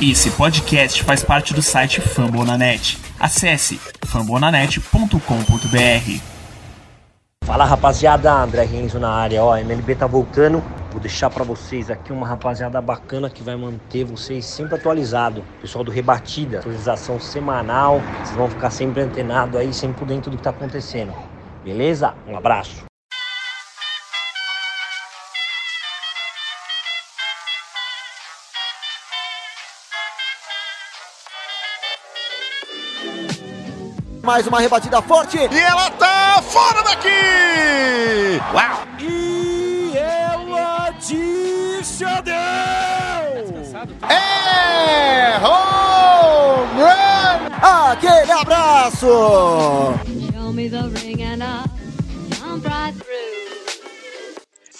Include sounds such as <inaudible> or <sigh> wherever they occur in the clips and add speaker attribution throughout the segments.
Speaker 1: Esse podcast faz parte do site Fambonanet. Acesse fambonanet.com.br.
Speaker 2: Fala rapaziada, André Renzo na área, ó, MLB tá voltando. Vou deixar para vocês aqui uma rapaziada bacana que vai manter vocês sempre atualizados. Pessoal do Rebatida, atualização semanal. Vocês vão ficar sempre antenados aí, sempre por dentro do que tá acontecendo. Beleza? Um abraço.
Speaker 3: Mais uma rebatida forte.
Speaker 4: E ela tá fora daqui!
Speaker 3: Uau! E ela desceu!
Speaker 4: É home run!
Speaker 3: Aquele abraço!
Speaker 5: Show me the ring and I'll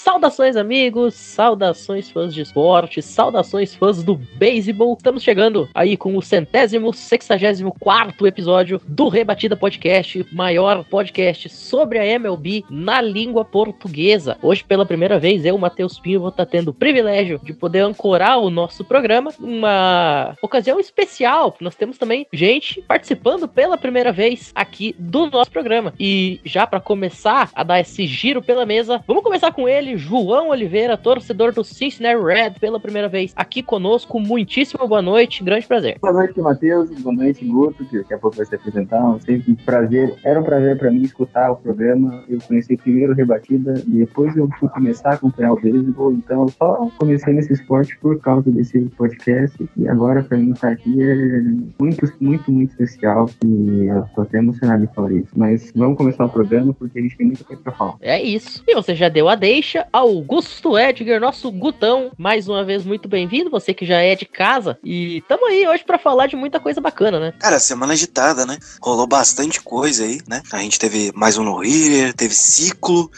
Speaker 6: Saudações, amigos, saudações fãs de esporte, saudações fãs do beisebol. Estamos chegando aí com o centésimo, sexagésimo quarto episódio do Rebatida Podcast, maior podcast sobre a MLB na língua portuguesa. Hoje, pela primeira vez, eu, Matheus Pinho, vou estar tendo o privilégio de poder ancorar o nosso programa. Uma ocasião especial, nós temos também gente participando pela primeira vez aqui do nosso programa. E já para começar a dar esse giro pela mesa, vamos começar com ele, João Oliveira, torcedor do Cincinnati Red, pela primeira vez aqui conosco. Muitíssimo boa noite, grande prazer.
Speaker 7: Boa noite, Matheus. Boa noite, Guto, que daqui a pouco vai se apresentar. Sempre um prazer. Era um prazer para mim escutar o programa. Eu conheci primeiro o Rebatida, depois eu fui começar a acompanhar o beisebol. Então, eu só comecei nesse esporte por causa desse podcast. E agora, para mim, estar aqui é muito, muito, muito especial. E eu tô até emocionado de falar isso. Mas vamos começar o programa porque a gente tem muita coisa pra falar.
Speaker 6: É isso. E você já deu a deixa. Augusto Edgar, nosso Gutão, mais uma vez muito bem-vindo. Você que já é de casa. E tamo aí hoje para falar de muita coisa bacana, né?
Speaker 8: Cara, semana agitada, né? Rolou bastante coisa aí, né? A gente teve mais um no-hitter, teve ciclo,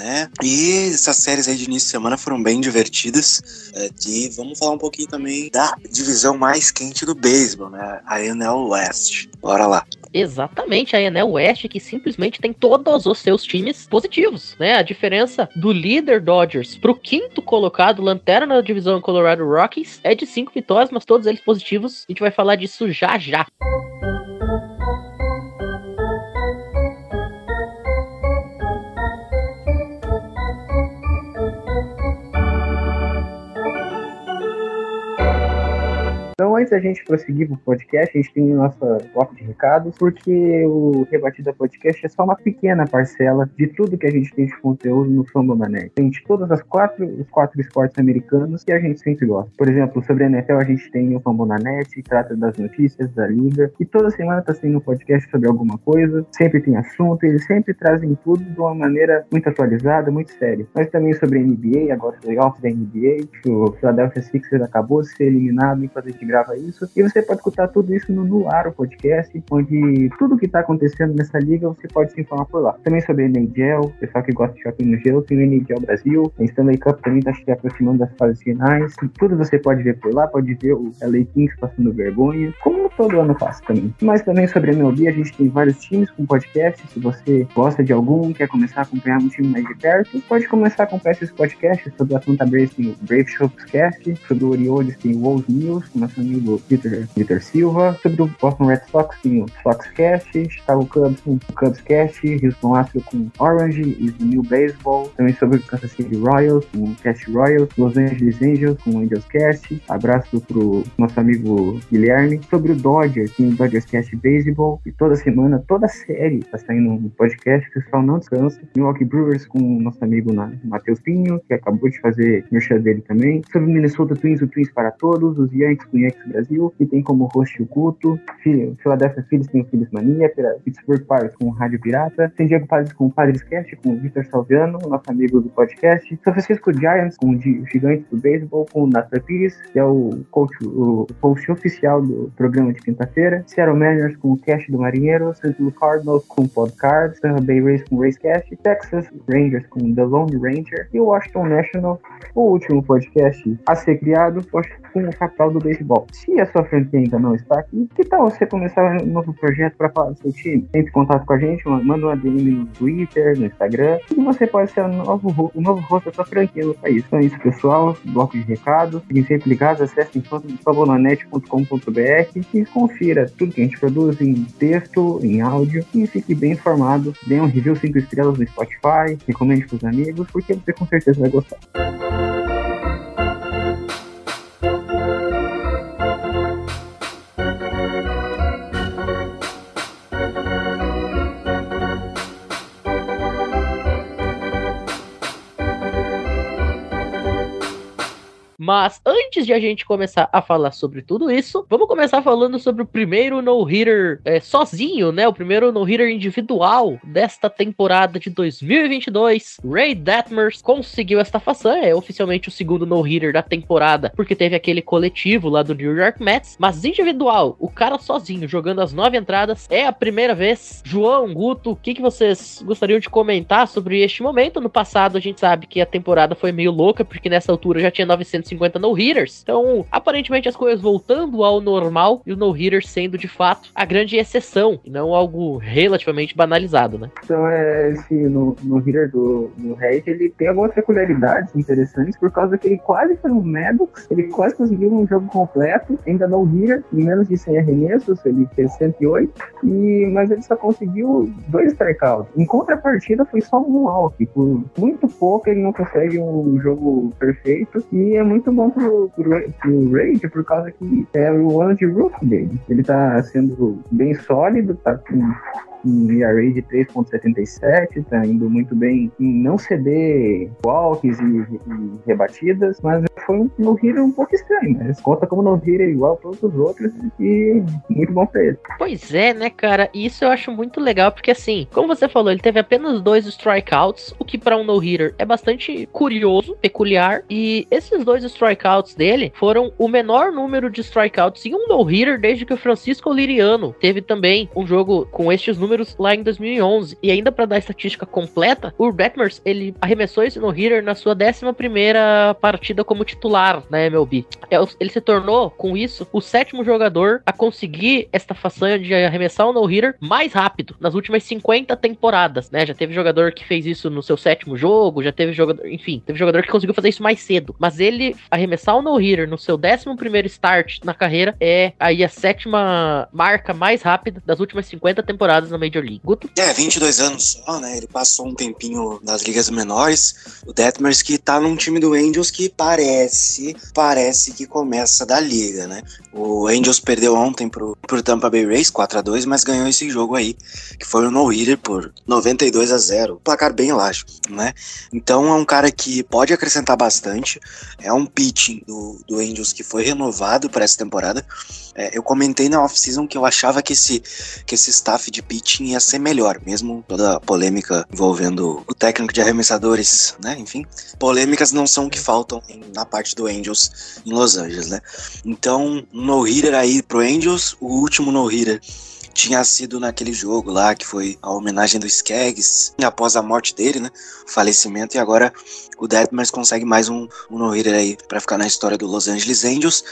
Speaker 8: né? E essas séries aí de início de semana foram bem divertidas. É, e vamos falar um pouquinho também da divisão mais quente do beisebol, né? A ANL West. Bora lá.
Speaker 6: Exatamente, a Enel West que simplesmente tem todos os seus times positivos, né? A diferença do líder Dodgers pro quinto colocado, lanterna da divisão Colorado Rockies, é de cinco vitórias, mas todos eles positivos. A gente vai falar disso já já.
Speaker 7: Então, antes da gente prosseguir pro podcast, a gente tem nossa bloco de recados, porque o Rebatida Podcast é só uma pequena parcela de tudo que a gente tem de conteúdo no Fambonanet. Tem de todas as quatro, os quatro esportes americanos que a gente sempre gosta. Por exemplo, sobre a NFL, a gente tem o Fambonanet, que trata das notícias da liga, e toda semana tá sendo um podcast sobre alguma coisa, sempre tem assunto, eles sempre trazem tudo de uma maneira muito atualizada, muito séria. Mas também sobre a NBA, agora os playoffs da NBA, que o Philadelphia Sixers acabou de ser eliminado a gente grava isso. E você pode escutar tudo isso no No Ar, o podcast, onde tudo que tá acontecendo nessa liga você pode se informar por lá. Também sobre a NHL, pessoal que gosta de shopping no gelo, tem o NHL Brasil, a Stanley Cup também tá se aproximando das fases finais. Tudo você pode ver por lá, pode ver o LA Kings passando vergonha, como todo ano passa também. Mas também sobre a MLB, a gente tem vários times com podcast. Se você gosta de algum, quer começar a acompanhar um time mais de perto, pode começar a acompanhar esses podcasts. Sobre o Atlanta Braves tem o Brave Shopscast, sobre o Orioles tem o Wolves News, com nosso amigo Peter, Peter Silva. Sobre o Boston Red Sox tem o Soxcast, Chicago Cubs com o Cubscast, Houston Astros com Orange e New Baseball. Também sobre o Kansas City Royals com o Cast Royals, Los Angeles Angels com o Angels Cast. Abraço pro nosso amigo Guilherme. Sobre o Dodgers, tem o Dodgers Cast Baseball. E toda semana, toda série tá saindo um podcast, o pessoal não descansa. Milwaukee Brewers com o nosso amigo Matheus Pinho, que acabou de fazer merchan dele também. Sobre o Minnesota Twins, o Twins para todos. Os Yankees com o Yankees Brasil, que tem como host o Culto. Philadelphia Phillies tem o Phillies Mania. Pittsburgh Pirates com o Rádio Pirata. San Diego Padres com o Padres Cast, com o Victor Salviano, nosso amigo do podcast. São Francisco Giants com o Gi- Gigantes do Beisebol, com o Nathan Pires, que é o coach, o host oficial do programa de quinta-feira. Seattle Mariners com o Cash do Marinheiro. St. Louis Cardinals com o Podcards. Tampa Bay Rays com o Racecast. Texas Rangers com The Lone Ranger. E o Washington National, o último podcast a ser criado com o capital do beisebol. Bom, se a sua franquia ainda não está aqui, que tal você começar um novo projeto para falar do seu time? Entre em contato com a gente, manda uma DM no Twitter, no Instagram, e você pode ser o novo, o novo rosto da sua franquia no país. Então é isso, pessoal. Bloco de recados. Fiquem sempre ligados, acessem fabonanet.com.br e confira tudo que a gente produz em texto, em áudio e fique bem informado. Dê um review 5 estrelas no Spotify, recomende para os amigos, porque você com certeza vai gostar.
Speaker 6: Mas antes de a gente começar a falar sobre tudo isso, vamos começar falando sobre o primeiro no-hitter é, sozinho, né? O primeiro no-hitter individual desta temporada de 2022. Ray Detmers conseguiu esta façanha, é oficialmente o segundo no-hitter da temporada, porque teve aquele coletivo lá do New York Mets. Mas individual, o cara sozinho, jogando as nove entradas, é a primeira vez. João, Guto, o que, que vocês gostariam de comentar sobre este momento? No passado, a gente sabe que a temporada foi meio louca, porque nessa altura já tinha 900 150 no-hitters. Então, aparentemente as coisas voltando ao normal e o no-hitter sendo de fato a grande exceção e não algo relativamente banalizado, né?
Speaker 7: Então, é, esse no-hitter do, do Red, ele tem algumas peculiaridades interessantes por causa que ele quase foi um Maddox, ele quase conseguiu um jogo completo, ainda no-hitter, em menos de 100 arremessos, ele fez 108, e, mas ele só conseguiu dois strikeouts. Em contrapartida, foi só um walk. Por muito pouco ele não consegue um jogo perfeito e é muito muito bom pro, pro, pro Raid por causa que é o ano de roof dele. Ele tá sendo bem sólido, tá com um ERA de 3.77, tá indo muito bem em não ceder walks e, e rebatidas, mas foi um no hitter um pouco estranho, mas conta como no hitter igual a todos os outros e muito bom pra ele.
Speaker 6: Pois é, né, cara? Isso eu acho muito legal, porque assim, como você falou, ele teve apenas dois strikeouts, o que para um no-hitter é bastante curioso, peculiar, e esses dois strikeouts dele foram o menor número de strikeouts em um no-hitter desde que o Francisco Liriano teve também um jogo com estes números lá em 2011. E ainda para dar a estatística completa, o Detmers, ele arremessou esse no-hitter na sua 11 partida como titular na MLB. É ele se tornou, com isso, o sétimo jogador a conseguir esta façanha de arremessar um no-hitter mais rápido nas últimas 50 temporadas, né? Já teve jogador que fez isso no seu sétimo jogo, já teve jogador, enfim, teve jogador que conseguiu fazer isso mais cedo. Mas ele arremessar o no-hitter no seu 11 start na carreira é aí a sétima marca mais rápida das últimas 50 temporadas na Major League. Guto?
Speaker 8: É, 22 anos só, né? Ele passou um tempinho nas ligas menores. O Detmers que tá num time do Angels que parece, parece que começa da liga, né? O Angels perdeu ontem pro, pro Tampa Bay Rays 4 a 2 mas ganhou esse jogo aí, que foi o no-hitter por 92 a 0 Placar bem elástico, né? Então é um cara que pode acrescentar bastante. É um pitching do, do Angels que foi renovado para essa temporada. É, eu comentei na off-season que eu achava que esse, que esse staff de pitching ia ser melhor, mesmo toda a polêmica envolvendo o técnico de arremessadores, né? Enfim, polêmicas não são o que faltam em, na parte do Angels em Los Angeles, né? Então, no-hitter aí pro Angels, o último no-hitter tinha sido naquele jogo lá, que foi a homenagem do Skaggs, após a morte dele, né? O falecimento, e agora o Detmers consegue mais um, um no-hitter aí para ficar na história do Los Angeles Angels.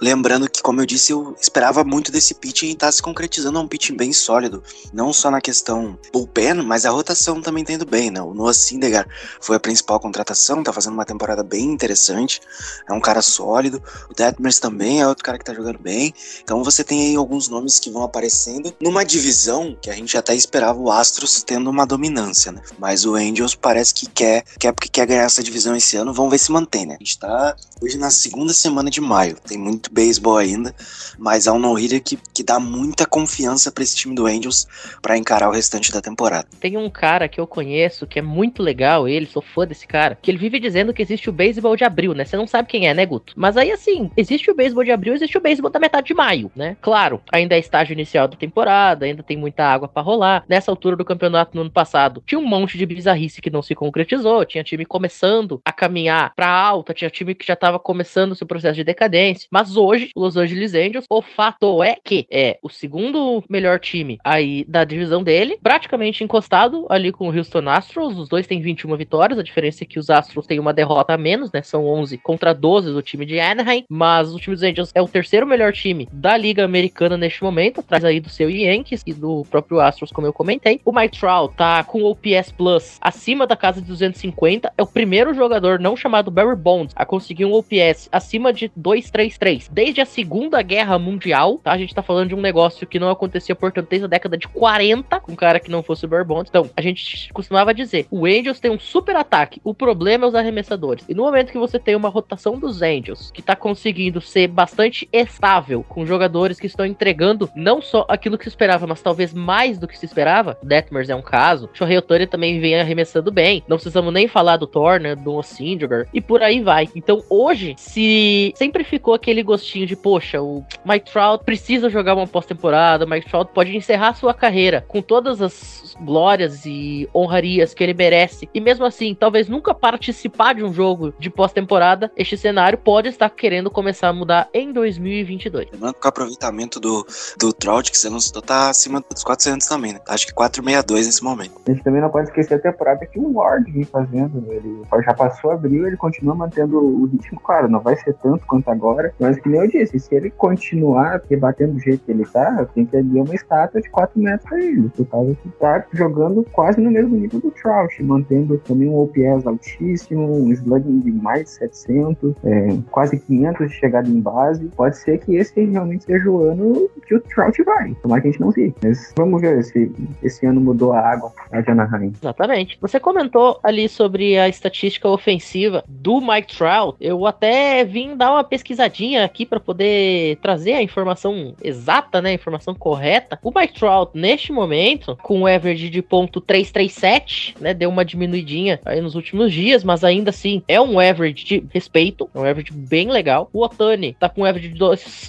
Speaker 8: Lembrando que, como eu disse, eu esperava muito desse pitching e tá se concretizando um pitching bem sólido. Não só na questão bullpen, mas a rotação também tendo bem, né? O Noah Syndergaard foi a principal contratação, tá fazendo uma temporada bem interessante. É um cara sólido. O Detmers também é outro cara que tá jogando bem. Então você tem aí alguns nomes que vão aparecendo numa divisão que a gente até esperava o Astros tendo uma dominância, né? Mas o Angels parece que quer, quer porque quer ganhar essa divisão esse ano. Vamos ver se mantém, né? A gente tá hoje na segunda semana de maio. Tem muito beisebol ainda, mas é um no-hitter que, que dá muita confiança para esse time do Angels para encarar o restante da temporada.
Speaker 6: Tem um cara que eu conheço que é muito legal, ele, sou fã desse cara, que ele vive dizendo que existe o beisebol de abril, né? Você não sabe quem é, né, Guto? Mas aí, assim, existe o beisebol de abril, existe o beisebol da metade de maio, né? Claro, ainda é estágio inicial da temporada pós-temporada, ainda tem muita água para rolar. Nessa altura do campeonato no ano passado, tinha um monte de bizarrice que não se concretizou, tinha time começando a caminhar para alta, tinha time que já estava começando seu processo de decadência. Mas hoje, Los Angeles Angels, o fato é que é o segundo melhor time aí da divisão dele, praticamente encostado ali com o Houston Astros. Os dois têm 21 vitórias, a diferença é que os Astros têm uma derrota a menos, né? São 11 contra 12 do time de Anaheim, mas o time dos Angels é o terceiro melhor time da Liga Americana neste momento, atrás aí do seu Yankees e do próprio Astros, como eu comentei. O Mike Trout tá com o OPS Plus acima da casa de 250, é o primeiro jogador não chamado Barry Bonds a conseguir um OPS acima de 233 desde a Segunda Guerra Mundial, tá? A gente tá falando de um negócio que não acontecia, portanto, desde a década de 40, com um cara que não fosse o Barry Bonds. Então, a gente costumava dizer, o Angels tem um super ataque, o problema é os arremessadores. E no momento que você tem uma rotação dos Angels, que tá conseguindo ser bastante estável, com jogadores que estão entregando não só aquilo que se esperava, mas talvez mais do que se esperava, Detmers é um caso, Shohei Otani também vem arremessando bem, não precisamos nem falar do Turner, do Sindiger, e por aí vai. Então hoje, se sempre ficou aquele gostinho de, poxa, o Mike Trout precisa jogar uma pós-temporada, o Mike Trout pode encerrar sua carreira com todas as glórias e honrarias que ele merece, e mesmo assim, talvez nunca participar de um jogo de pós-temporada, este cenário pode estar querendo começar a mudar em 2022.
Speaker 8: Lembrando o aproveitamento do, do Trout, que você não citou, tá acima dos 400 também, né? Acho que 462 nesse momento.
Speaker 7: A gente também não pode esquecer a temporada que o Ward vem fazendo. Ele já passou abril, ele continua mantendo o ritmo. Claro, não vai ser tanto quanto agora, mas que nem eu disse, se ele continuar rebatendo do jeito que ele tá, tem que abrir uma estátua de 4 metros pra ele. Por causa que tá jogando quase no mesmo nível do Trout, mantendo também um OPS altíssimo, um slugging de mais de 700, é, quase 500 de chegada em base. Pode ser que esse realmente seja o ano que o Trout vai. Tomara que a gente não siga. Mas vamos ver se esse ano mudou a água a Anaheim.
Speaker 6: Exatamente. Você comentou ali sobre a estatística ofensiva do Mike Trout. Eu até vim dar uma pesquisadinha aqui para poder trazer a informação exata, né, a informação correta. O Mike Trout neste momento com o average de ponto .337, né, deu uma diminuidinha aí nos últimos dias, mas ainda assim é um average de respeito, é um average bem legal. O Otani tá com um average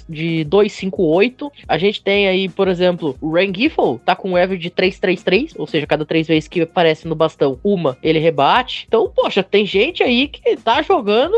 Speaker 6: de 258. A gente tem aí, por exemplo, o Ryan Giffle tá com um average de 333, ou seja, cada três vezes que aparece no bastão, uma ele rebate. Então, poxa, tem gente aí que tá jogando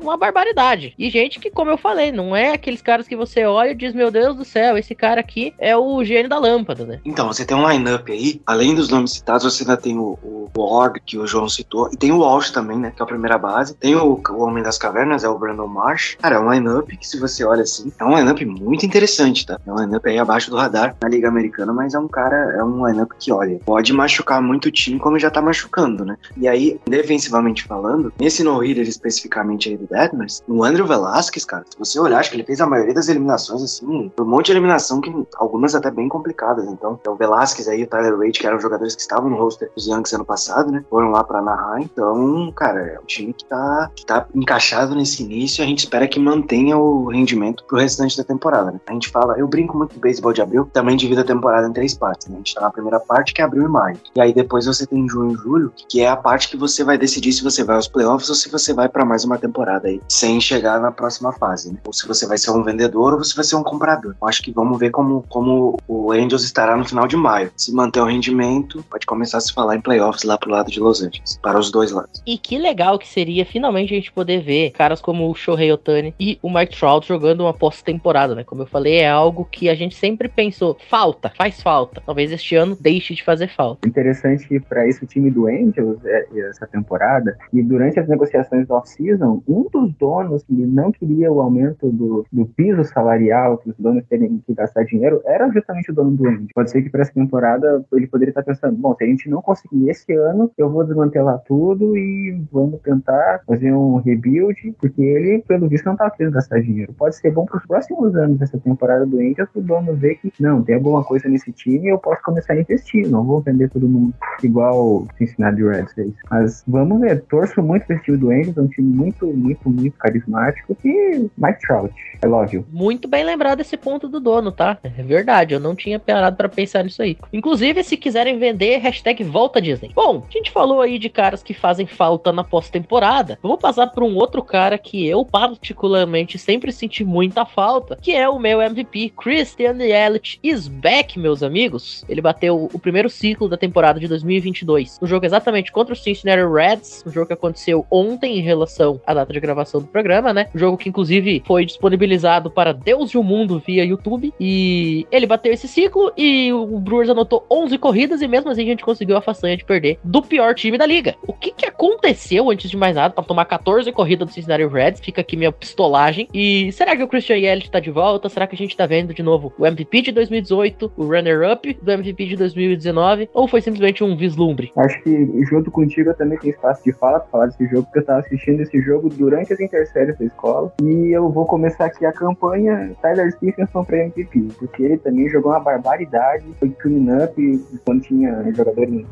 Speaker 6: uma barbaridade. E gente que, como eu falei, não é aqueles caras que você olha e diz, meu Deus do céu, esse cara aqui é o gênio da lâmpada, né?
Speaker 8: Então, você tem um line-up aí, além dos nomes citados, você ainda tem o, o Ward, que o João citou, e tem o Walsh também, né, que é a primeira base. Tem o, o Homem das Cavernas, é o Brandon Marsh. Cara, é um line-up que, se você olha assim, é um line-up muito interessante, tá? É um line-up aí abaixo do radar na Liga Americana, mas é um cara, é um line-up que, olha, pode machucar muito o time como já tá machucando, né? E aí, defensivamente falando, nesse no-hitter especificamente aí do Detmers, o Andrew Velasquez, cara, se você olhar, acho que ele fez a maioria das eliminações, assim, um monte de eliminação que algumas até bem complicadas. Então, é o Velasquez aí, o Tyler Wade, que eram jogadores que estavam no roster dos Yankees ano passado, né? Foram lá pra Anaheim. Então, cara, é um time que tá, que tá encaixado nesse início a gente espera que mantenha o rendimento pro restante da temporada, né? A gente fala, eu brinco muito do beisebol de abril, também divide a temporada em três partes, né? A gente tá na primeira parte, que é abril e maio. E aí depois você tem junho e julho, que é a parte que você vai decidir se você vai aos playoffs ou se você vai para mais uma temporada aí, sem chegar na próxima fase, né? Ou se você vai ser um vendedor ou você vai ser um comprador. Eu acho que vamos ver como, como o Angels estará no final de maio. Se manter o rendimento, pode começar a se falar em playoffs lá pro lado de Los Angeles, para os dois lados.
Speaker 6: E que legal que seria finalmente a gente poder ver caras como o Shohei Otani e o Mike Trout jogando uma pós-temporada, né? Como eu falei, é algo que a gente sempre pensou, falta, faz falta. Talvez este ano deixe de fazer falta.
Speaker 7: Interessante que para isso o time do Angels é, essa temporada e durante as negociações do off-season, um dos donos que não queria o aumento do, do piso salarial, que os donos terem que gastar dinheiro, era justamente o dono do Angels. Pode ser que para essa temporada ele poderia estar pensando, bom, se a gente não conseguir esse ano, eu vou desmantelar tudo e vamos tentar fazer um rebuild, porque ele, pelo visto, não está querendo gastar dinheiro. Pode ser bom para os próximos anos dessa temporada do Angels, o dono ver que, não, tem alguma coisa nesse time eu posso começar a investir, não vou vender todo mundo igual Cincinnati Reds fez. Mas vamos ver, torço muito esse time do Angels, é um time muito, muito, muito carismático e Mike Trout, I love you.
Speaker 6: Muito bem lembrado esse ponto do dono, tá? É verdade, eu não tinha parado para pensar nisso aí. Inclusive, se quiserem vender, hashtag volta Disney. Bom, a gente falou aí de caras que fazem falta na pós-temporada. Vou passar para um outro cara que eu particularmente sempre senti muita falta, que é o meu MVP, Christian Yelich Is back, meus amigos. Ele bateu o primeiro ciclo da temporada de 2022. Um jogo exatamente contra o Cincinnati Reds, um jogo que aconteceu ontem em relação à data de gravação do programa, né? Um jogo que inclusive foi disponibilizado para Deus e o mundo via YouTube. E ele bateu esse ciclo e o Brewers anotou 11 corridas e mesmo assim a gente conseguiu a façanha de perder do pior time da liga. O que que aconteceu antes de mais nada para tomar 14 corridas do Cincinnati Reds? Fica aqui minha pistolagem. E será que o Christian Yelich tá de volta? Será que a gente tá vendo de novo o MVP de 2018, o runner-up do MVP de 2019 ou foi simplesmente um vislumbre?
Speaker 7: Acho que junto contigo eu também tenho espaço de fala pra falar desse jogo, porque eu tava assistindo esse jogo durante as interséries da escola. E eu vou começar aqui a campanha Tyler Stephenson pra MVP, porque ele também jogou uma barbaridade, foi clean up quando tinha jogador em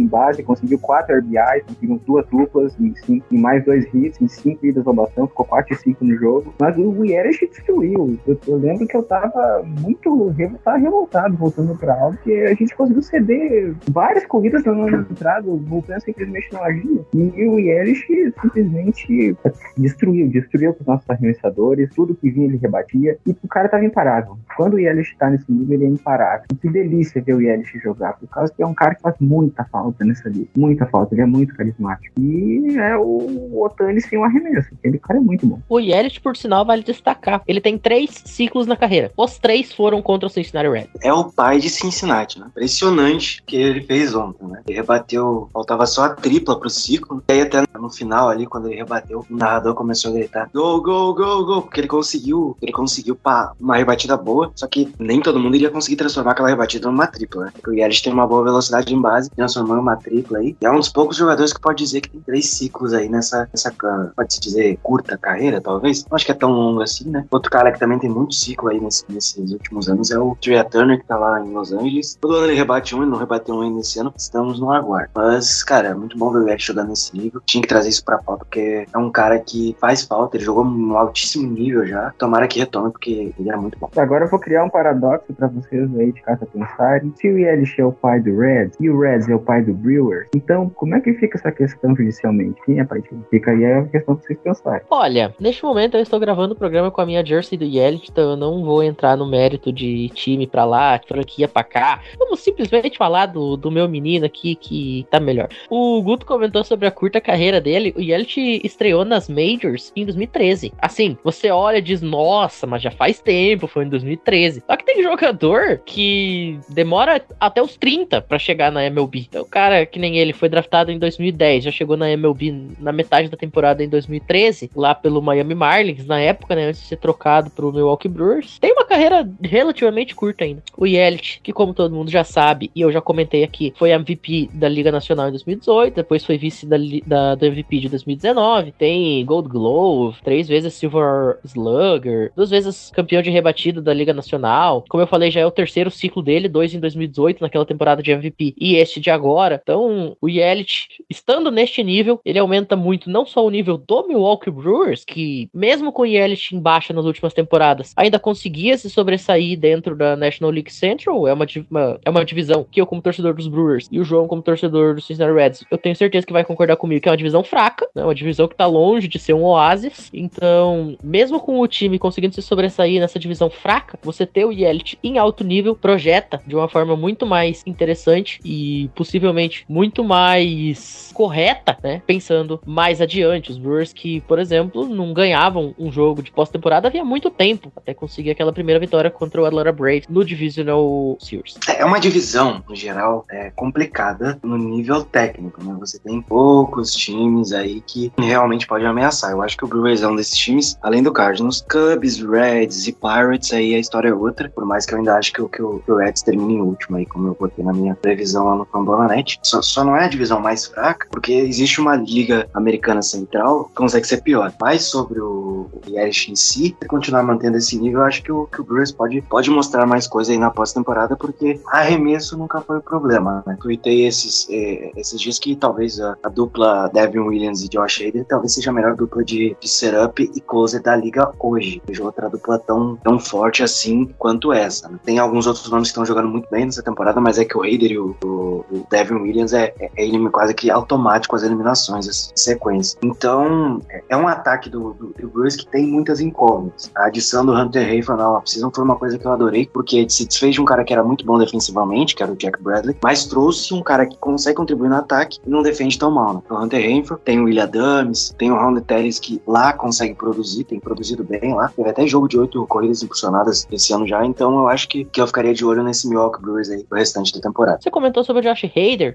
Speaker 7: em base, conseguiu 4 RBIs, conseguiu duas duplas em, cinco, mais dois hits, em 5 idas ao bastão, ficou 4 e 5 no jogo. Mas o Yelich destruiu. Eu, eu, lembro que eu tava muito tava revoltado voltando pra aula, porque a gente conseguiu ceder várias corridas ano entrada, o Vulcan simplesmente não agia. E o Yelich simplesmente destruiu, destruiu os nossos arremessadores, tudo que vinha ele rebatia, e o cara tava imparável. Quando o Yelich tá nesse nível, ele é imparável. Que delícia ver o Yelich jogar, por causa que é um cara que faz muita falta falta nessa lista. Muita falta. Ele é muito carismático. E é o Otani sem o arremesso. Aquele cara é muito bom.
Speaker 6: O Yelich, por sinal, vale destacar. Ele tem três ciclos na carreira. Os três foram contra o Cincinnati Reds.
Speaker 8: É o pai de Cincinnati, né? Impressionante que ele fez ontem, né? Ele rebateu, faltava só a tripla pro ciclo. E aí até no final ali, quando ele rebateu, o narrador começou a gritar: Go, go, go, go! Porque ele conseguiu, ele conseguiu pá, uma rebatida boa, só que nem todo mundo iria conseguir transformar aquela rebatida numa tripla, né? Porque o Yelich tem uma boa velocidade em base, transformando uma tripla aí. E é um dos poucos jogadores que pode dizer que tem três ciclos aí nessa, nessa pode-se dizer, curta carreira, talvez. Não acho que é tão longo assim, né? Outro cara que também tem muito ciclo aí nesse, nesses últimos anos é o Trey Turner, que tá lá em Los Angeles. Todo ano ele rebate um, ele não rebateu um ainda esse ano. Estamos no aguardo. Mas, cara, é muito bom ver o Eric jogando nesse nível. Tinha que trazer isso pra pauta, porque é um cara que faz falta. Ele jogou no altíssimo nível já. Tomara que retome, porque ele era muito bom.
Speaker 7: Agora eu vou criar um paradoxo pra vocês aí de casa pensarem. Se o Yelich é o pai do Reds e o Reds é o pai do Brewers, então como é que fica essa questão judicialmente? Quem é pai de Fica aí a questão pra vocês pensarem.
Speaker 6: Olha, neste momento eu estou gravando o programa com a minha jersey do Yelich, então eu não vou entrar no mérito de time pra lá, franquia pra cá. Vamos simplesmente falar do, do meu menino aqui que tá melhor. O Guto comentou sobre a curta carreira dele. O Yelich estreou nas Majors em 2013. Assim, você olha e diz, nossa, mas já faz tempo, foi em 2013. Só que tem jogador que demora até os 30 para chegar na MLB. Então, cara que nem ele foi draftado em 2010, já chegou na MLB na metade da temporada em 2013, lá pelo Miami Marlins, na época, né, antes de ser trocado pro Milwaukee Brewers. Tem uma carreira relativamente curta ainda. O Yelich, que como todo mundo já sabe, e eu já comentei aqui, foi MVP da Liga Nacional em 2018, depois foi vice da, da, do MVP de 2019, tem Gold Glove, três vezes Silver Slugger, duas vezes campeão de rebatido da Liga Nacional. Como eu falei, já é o terceiro ciclo dele, dois em 2018, naquela temporada de MVP, e este de agora. Então, o Yelich, estando neste nível, ele aumenta muito não só o nível do Milwaukee Brewers, que mesmo com o Yelich em baixa nas últimas temporadas, ainda conseguia se sobressair dentro da National League Central, é uma, uma, é uma divisão que eu como torcedor dos Brewers e o João como torcedor dos Cincinnati Reds, eu tenho certeza que vai concordar comigo que é uma divisão fraca, né, uma divisão que tá longe de ser um oásis, então mesmo com o time conseguindo se sobressair nessa divisão fraca, você ter o Yelich em alto nível projeta de uma forma muito mais interessante e possivelmente muito mais correta, né? Pensando mais adiante. Os Brewers que, por exemplo, não ganhavam um jogo de pós-temporada havia muito tempo até conseguir aquela primeira vitória contra o Atlanta Braves no Divisional Series.
Speaker 8: É uma divisão, no geral, é complicada no nível técnico, né? Você tem poucos times aí que realmente podem ameaçar. Eu acho que o Brewers é um desses times, além do Cardinals, Cubs, Reds e Pirates, aí a história é outra, por mais que eu ainda acho que, que, o, que o Reds termine em último aí, como eu botei na minha previsão lá no Fambona Só, só não é a divisão mais fraca, porque existe uma liga americana central que consegue ser pior. Mas sobre o, Yelich em si, se continuar mantendo esse nível, eu acho que o, que o Brewers pode, pode mostrar mais coisa aí na pós-temporada, porque arremesso nunca foi o problema, né? Tuitei esses, eh, esses dias que talvez a, a, dupla Devin Williams e Josh Hader talvez seja a melhor dupla de, de setup e closer da liga hoje. Vejo outra dupla tão, tão forte assim quanto essa. Né? Tem alguns outros nomes que estão jogando muito bem nessa temporada, mas é que o Hader e o, o, o Devin Devin Williams é, é, é quase que automático as eliminações, as sequências. Então, é- é um ataque do, do, do Brewers que tem muitas incógnitas. A adição do Hunter Hayford na off-season foi uma coisa que eu adorei, porque se desfez de um cara que era muito bom defensivamente, que era o Jack Bradley, mas trouxe um cara que consegue contribuir no ataque e não defende tão mal, né? O Hunter Hayford, tem o William Adams, tem o Ronald Telles que lá consegue produzir, tem produzido bem lá. Teve até jogo de oito corridas impulsionadas esse ano já, então eu acho que, que eu ficaria de olho nesse Milwaukee Brewers aí pro restante da temporada.
Speaker 6: Você comentou sobre o Josh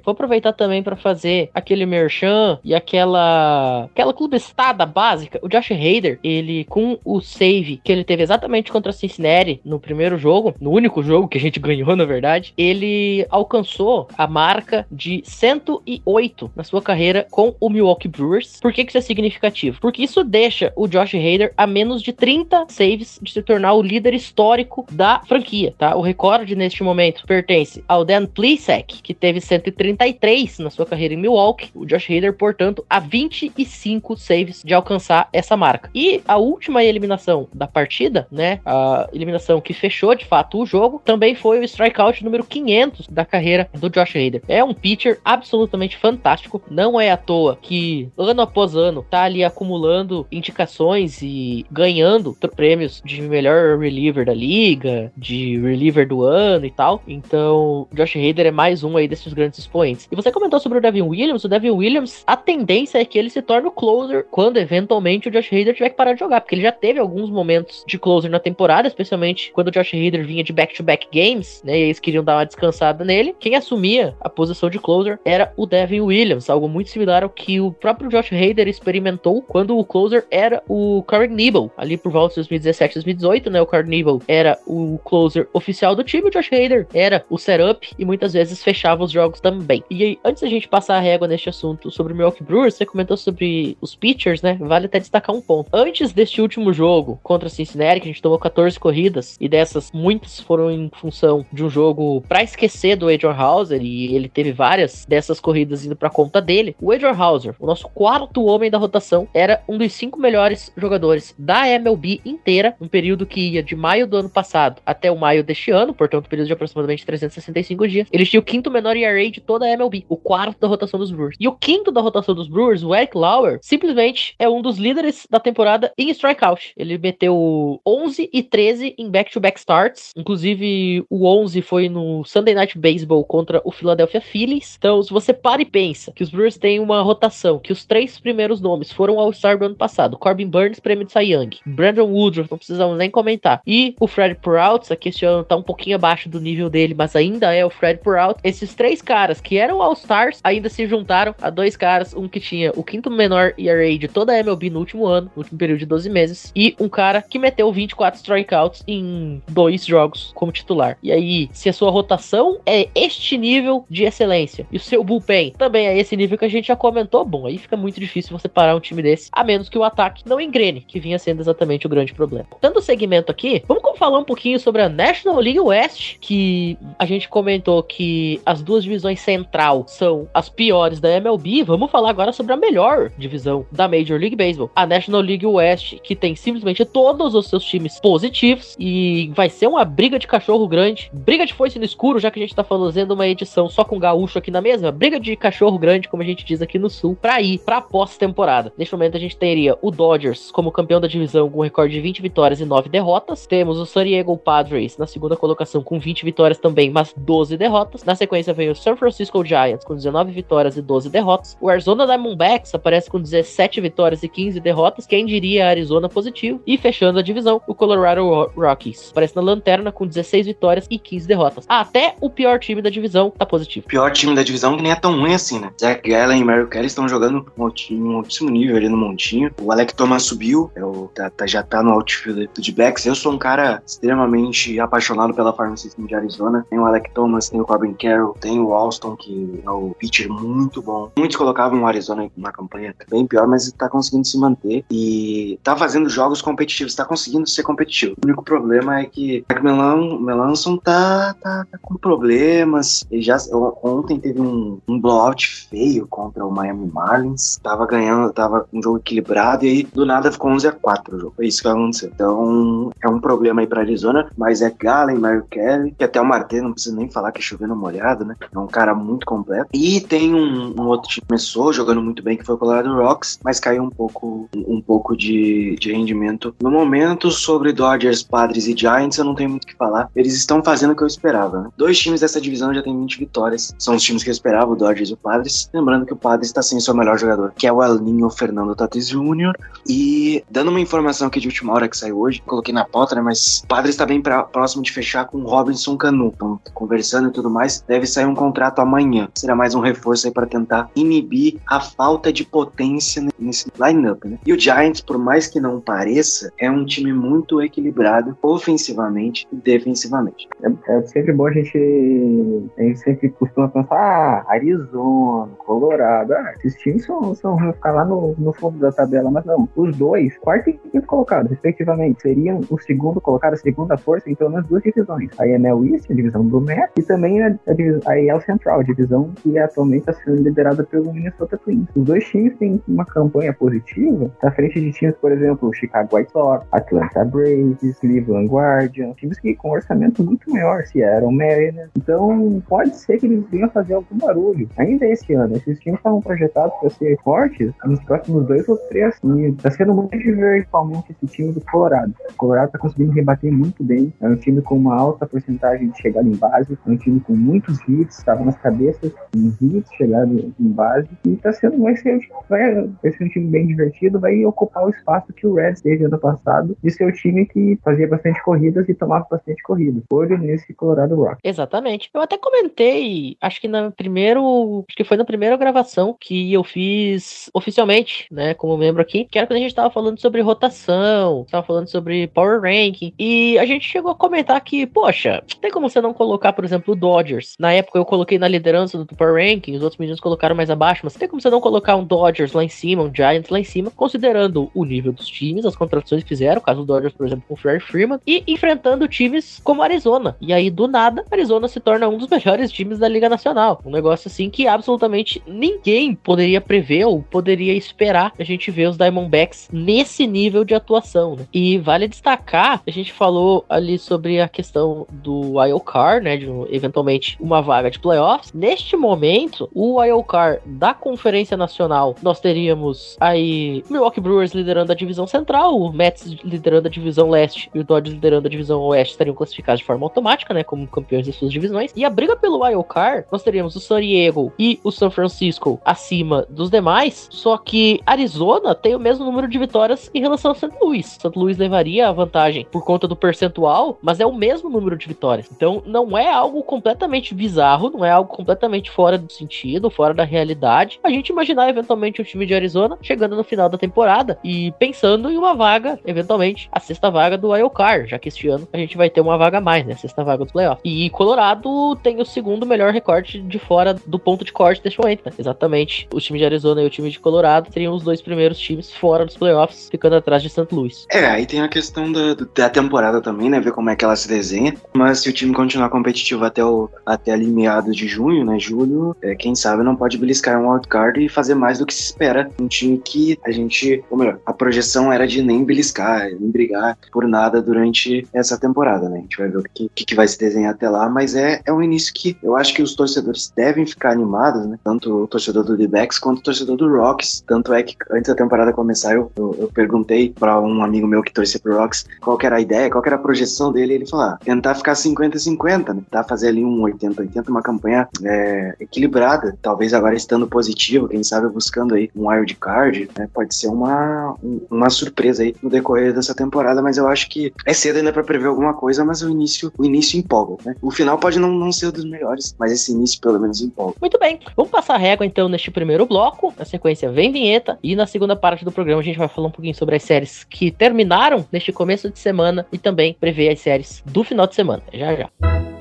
Speaker 6: Vou aproveitar também pra fazer aquele merchan e aquela aquela clubestada básica. O Josh Hader, ele com o save que ele teve exatamente contra Cincinnati no primeiro jogo, no único jogo que a gente <laughs> ganhou, na verdade, ele alcançou a marca de 108 na sua carreira com o Milwaukee Brewers. Por que que isso é significativo? Porque isso deixa o Josh Hader a menos de 30 saves de se tornar o líder histórico da franquia, tá? O recorde neste momento pertence ao Dan Plisek, que teve 133 na sua carreira em Milwaukee. O Josh Hader, portanto, a 25 saves de alcançar essa marca. E a última eliminação da partida, né? A eliminação que fechou de fato o jogo, também foi o strikeout número 500 da carreira do Josh Hader. É um pitcher absolutamente fantástico. Não é à toa que ano após ano tá ali acumulando indicações e ganhando prêmios de melhor reliever da liga, de reliever do ano e tal. Então, Josh Hader é mais um aí desses grandes expoentes. E você comentou sobre o Devin Williams. O Devin Williams, a tendência é que ele se torne o closer quando eventualmente o Josh Hader tiver que parar de jogar, porque ele já teve alguns momentos de closer na temporada, especialmente quando o Josh Hader vinha de back-to-back games, né? E eles queriam dar uma descansada nele. Quem assumia a posição de closer era o Devin Williams, algo muito similar ao que o próprio Josh Hader experimentou quando o closer era o Corey Knebel, ali por volta de 2017, 2018, né? O Corey Knebel era o closer oficial do time, o Josh Hader era o setup e muitas vezes fechava os jogos também. E aí, antes da gente passar a régua neste assunto sobre o Milwaukee Brewers, você comentou sobre os pitchers, né? Vale até destacar um ponto. Antes deste último jogo contra Cincinnati, que a gente tomou 14 corridas, e dessas muitas foram em função de um jogo pra esquecer do Adrian Hauser, e ele teve várias dessas corridas indo pra conta dele. O Adrian Hauser, o nosso quarto homem da rotação, era um dos cinco melhores jogadores da MLB inteira, um período que ia de maio do ano passado até o maio deste ano, portanto, um período de aproximadamente 365 dias. Eles tinham o quinto menor ERA de toda a MLB, o quarto da rotação dos Brewers. E o quinto da rotação dos Brewers, o Eric Lauer, simplesmente é um dos líderes da temporada em strikeout. Ele meteu 11 e 13 em back-to-back starts. Inclusive, o 11 foi no Sunday Night Baseball contra o Philadelphia Phillies. Então, se você para e pensa que os Brewers têm uma rotação, que os três primeiros nomes foram ao Star do ano passado, Corbin Burns, prêmio de Cy Young, Brandon Woodruff, não precisamos nem comentar, e o Fred Peralta, que esse ano tá um pouquinho abaixo do nível dele, mas ainda é o Fred Peralta. Esses três caras que eram All-Stars ainda se juntaram a dois caras, um que tinha o quinto menor ERA de toda a MLB no último ano, no último período de 12 meses, e um cara que meteu 24 strikeouts em dois jogos como titular. E aí, se a sua rotação é este nível de excelência e o seu bullpen também é esse nível que a gente já comentou, bom, aí fica muito difícil você parar um time desse, a menos que o ataque não engrene, que vinha sendo exatamente o grande problema. Dando segmento aqui, vamos falar um pouquinho sobre a National League West, que a gente comentou que as duas divisões central são as piores da MLB. Vamos falar agora sobre a melhor divisão da Major League Baseball, a National League West, que tem simplesmente todos os seus times positivos e vai ser uma briga de cachorro grande, briga de foice no escuro, já que a gente tá fazendo uma edição só com gaúcho aqui na mesma, briga de cachorro grande, como a gente diz aqui no sul, pra ir pra pós-temporada. Neste momento a gente teria o Dodgers como campeão da divisão com um recorde de 20 vitórias e 9 derrotas. Temos o San Diego Padres na segunda colocação com 20 vitórias também, mas 12 derrotas. Na sequência vem o San Francisco Giants com 19 vitórias e 12 derrotas. O Arizona Diamondbacks aparece com 17 vitórias e 15 derrotas. Quem diria Arizona positivo? E fechando a divisão, o Colorado Ro- Rockies aparece na lanterna com 16 vitórias e 15 derrotas. Até o pior time da divisão tá positivo.
Speaker 8: pior time da divisão que nem é tão ruim assim, né? Zach Gallen e Mary Kelly estão jogando um um altíssimo nível ali no montinho. O Alec Thomas subiu, é o, tá- tá- já tá no outfield do D-backs. Eu sou um cara extremamente apaixonado pela farm system de Arizona. Tem o Alec Thomas, tem o Corbin Carroll, tem o Alston, que é o pitcher muito bom. Muitos colocavam o Arizona na campanha bem pior, mas tá conseguindo se manter e tá fazendo jogos competitivos, tá conseguindo ser competitivo. O único problema é que o Melan, Melanson tá, tá, tá com problemas. Ele já, ontem teve um, um blowout feio contra o Miami Marlins. Tava ganhando, tava um jogo equilibrado e aí do nada ficou 11 a 4 o jogo. Foi isso que aconteceu. Então é um problema aí pra Arizona, mas é Gallen, Mary Kelly, que até o Marte não precisa nem falar que é chovendo molhado, né? É um cara cara muito completo. E tem um, um outro time que começou jogando muito bem, que foi o Colorado Rocks, mas caiu um pouco, um, pouco de, de rendimento. No momento, sobre Dodgers, Padres e Giants, eu não tenho muito o que falar. Eles estão fazendo o que eu esperava. Né? Dois times dessa divisão já têm 20 vitórias. São os times que eu esperava, o Dodgers e o Padres. Lembrando que o Padres está sem seu melhor jogador, que é o Elinho Fernando Tatis Jr. E dando uma informação aqui de última hora que saiu hoje, coloquei na pauta, né? Mas o Padres está bem pra, próximo de fechar com Robinson Canu. Então, conversando e tudo mais, deve sair um contrato amanhã. Será mais um reforço aí para tentar inibir a falta de potência nesse lineup, né? E o Giants, por mais que não pareça, é um time muito equilibrado ofensivamente e defensivamente.
Speaker 7: É, é sempre bom a gente, a gente sempre costuma pensar, ah, Arizona, Colorado, ah, esses times são, são vão ficar lá no, no fundo da tabela, mas não, os dois, quarto e quinto colocado, respectivamente, seriam o segundo colocado, a segunda força pelo menos duas divisões. A NL East, a divisão do Met, e também a, a, a Central, a divisão que atualmente está sendo liderada pelo Minnesota Twins. Os dois times têm uma campanha positiva à frente de times, por exemplo, Chicago White Sox, Atlanta Braves, Cleveland Guardians, times que com orçamento muito maior, Seattle Mariners. Então, pode ser que eles venham fazer algum barulho. Ainda esse ano, esses times estavam projetados para ser fortes nos próximos dois ou três. E está sendo muito ver, principalmente, esse time do Colorado. O Colorado está conseguindo rebater muito bem. É um time com uma alta porcentagem de chegada em base. É um time com muitos hits, estava nas cabeças em hits, chegada em base. E está sendo, vai ser, vai, vai ser um time bem divertido, vai ocupar o espaço que o Reds teve ano passado de ser o time que fazia bastante corridas e tomava bastante corridas. Olho nesse Colorado Rock.
Speaker 6: Exatamente. Eu até comentei, acho que na primeiro, acho que foi na primeira gravação que eu fiz oficialmente, né, como membro aqui, que era quando a gente tava falando sobre rotação, tava falando sobre power ranking, e a gente chegou a comentar que, poxa, tem como você não colocar, por exemplo, o Dodgers. Na época eu coloquei na liderança do power ranking, os outros meninos colocaram mais abaixo, mas tem como você não colocar um Dodgers lá em cima, um Giants lá em cima, considerando o nível dos times, as contratações que fizeram, caso do Dodgers, por exemplo, com o Freddie Freeman, e enfrentando times como Arizona. E aí, do nada, Arizona se torna um dos <laughs> melhores times da Liga Nacional. Um negócio assim que absolutamente ninguém poderia prever ou poderia esperar a gente ver os Diamondbacks nesse nível de atuação. Né? E vale destacar, a gente falou ali sobre a questão do Car, né, de eventualmente uma vaga de playoffs. Neste momento, o Car da Conferência Nacional, nós teríamos aí Milwaukee Brewers liderando a divisão central, o Mets liderando a divisão leste e o Dodgers liderando a divisão oeste estariam classificados de forma automática, né, como campeões das suas divisões. E a briga pelo Wild Card, nós teríamos o San Diego e o San Francisco acima dos demais, só que Arizona tem o mesmo número de vitórias em relação a St. Louis. St. Louis levaria a vantagem por conta do percentual, mas é o mesmo número de vitórias. Então não é algo completamente bizarro, não é algo completamente fora do sentido, fora da realidade. A gente imaginar eventualmente o time de Arizona chegando no final da temporada e pensando em uma vaga, eventualmente a sexta vaga do Wild Card, já que este ano a gente vai ter uma vaga a mais, né? A sexta vaga do playoff. E Colorado tem o segundo melhor recorte de fora do ponto de corte deste momento, né? Exatamente. O time de Arizona e o time de Colorado seriam os dois primeiros times fora dos playoffs, ficando atrás de St. Louis.
Speaker 8: É, aí tem a questão da, da temporada também, né? Ver como é que ela se desenha. Mas se o time continuar competitivo até, o, até ali meados de junho, né? Julho, é, quem sabe não pode beliscar um wildcard e fazer mais do que se espera. Um time que a gente, ou melhor, a projeção era de nem beliscar, nem brigar por nada durante essa temporada, né? A gente vai ver o que, que, vai se desenhar até lá, mas é, é um início que eu acho que os torcedores devem ficar animados, né? Tanto o torcedor do D-Backs quanto o torcedor do Rocks. Tanto é que antes da temporada começar, eu, eu, eu perguntei para um amigo meu que torcia pro Rocks qual era a ideia, qual era a projeção dele, ele falou: ah, tentar ficar 50-50, né? Tentar fazer ali um 80-80, uma campanha é, equilibrada. Talvez agora estando positivo, quem sabe buscando aí um wild card, né? Pode ser uma, uma surpresa aí no decorrer dessa temporada, mas eu acho que é cedo ainda para prever alguma coisa, mas o início, o início empolga, né? O final pode não, não ser um dos melhores, mas esse início pelo menos empolga.
Speaker 6: Muito bem, vamos passar a régua então neste primeiro bloco. Na sequência vem vinheta e na segunda parte do programa a gente vai falar um pouquinho sobre as séries que terminaram neste começo de semana e também prever as séries do final de semana. Já já.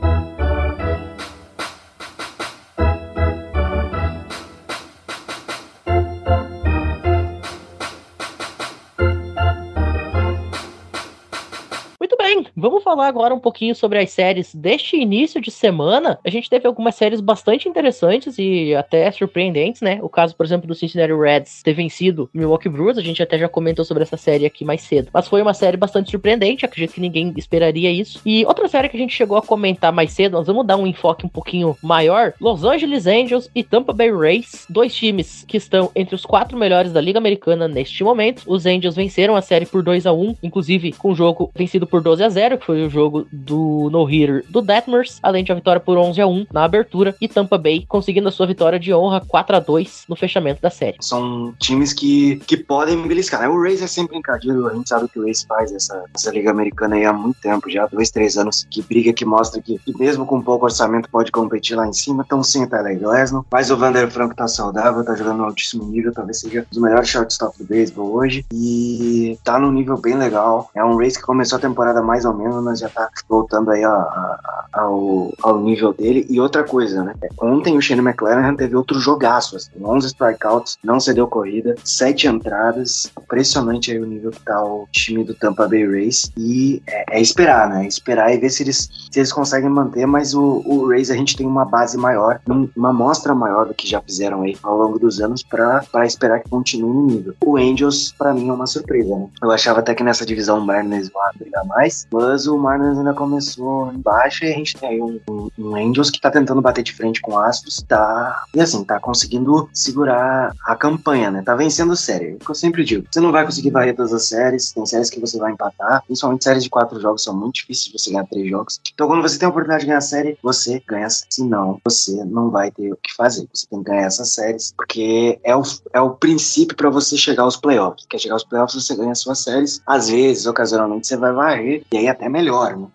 Speaker 6: Vamos falar agora um pouquinho sobre as séries deste início de semana. A gente teve algumas séries bastante interessantes e até surpreendentes, né? O caso, por exemplo, do Cincinnati Reds ter vencido Milwaukee Brewers, a gente até já comentou sobre essa série aqui mais cedo. Mas foi uma série bastante surpreendente, acredito que ninguém esperaria isso. E outra série que a gente chegou a comentar mais cedo, nós vamos dar um enfoque um pouquinho maior. Los Angeles Angels e Tampa Bay Rays, dois times que estão entre os quatro melhores da Liga Americana neste momento. Os Angels venceram a série por 2 a 1 inclusive com o jogo vencido por 12 a 0 que foi o jogo do no-hitter do Detmers, além de a vitória por 11 a 1 na abertura, e Tampa Bay conseguindo a sua vitória de honra 4 a 2 no fechamento da série.
Speaker 8: São times que, que podem beliscar, né? O Rays é sempre encardido, a gente sabe que o Rays faz essa, essa Liga Americana aí há muito tempo, já dois, três anos, que briga, que mostra que, que mesmo com pouco orçamento pode competir lá em cima, estão sem o Tyler Glasnow, mas o Vander Franco tá saudável, tá jogando no altíssimo nível, talvez seja um dos melhores shortstop do beisebol hoje, e tá num nível bem legal, é um Rays que começou a temporada mais ou menos, mas já tá voltando aí a, a, ao, ao nível dele, e outra coisa, né, ontem o Shane McLaren teve outro jogaço, assim, 11 strikeouts, não cedeu corrida, 7 entradas, impressionante aí o nível que tá o time do Tampa Bay Rays, e é, é esperar, né, é esperar e ver se eles, se eles conseguem manter, mas o, o Rays a gente tem uma base maior, uma amostra maior do que já fizeram aí ao longo dos anos para esperar que continue no nível. O Angels, para mim, é uma surpresa, né? Eu achava até que nessa divisão o Mariners vai brigar mais, mas o Mariners ainda começou embaixo e a gente tem aí um, um, um Angels que tá tentando bater de frente com o Astros, tá, e assim, tá conseguindo segurar a campanha, né? Tá vencendo série. É que eu sempre digo, você não vai conseguir varrer todas as séries, tem séries que você vai empatar, principalmente séries de quatro jogos são muito difíceis de você ganhar três jogos. Então quando você tem a oportunidade de ganhar a série, você ganha, senão você não vai ter o que fazer. Você tem que ganhar essas séries, porque é o, é o princípio para você chegar aos playoffs. Quer chegar aos playoffs, você ganha as suas séries. Às vezes, ocasionalmente, você vai varrer, e aí até melhor, né?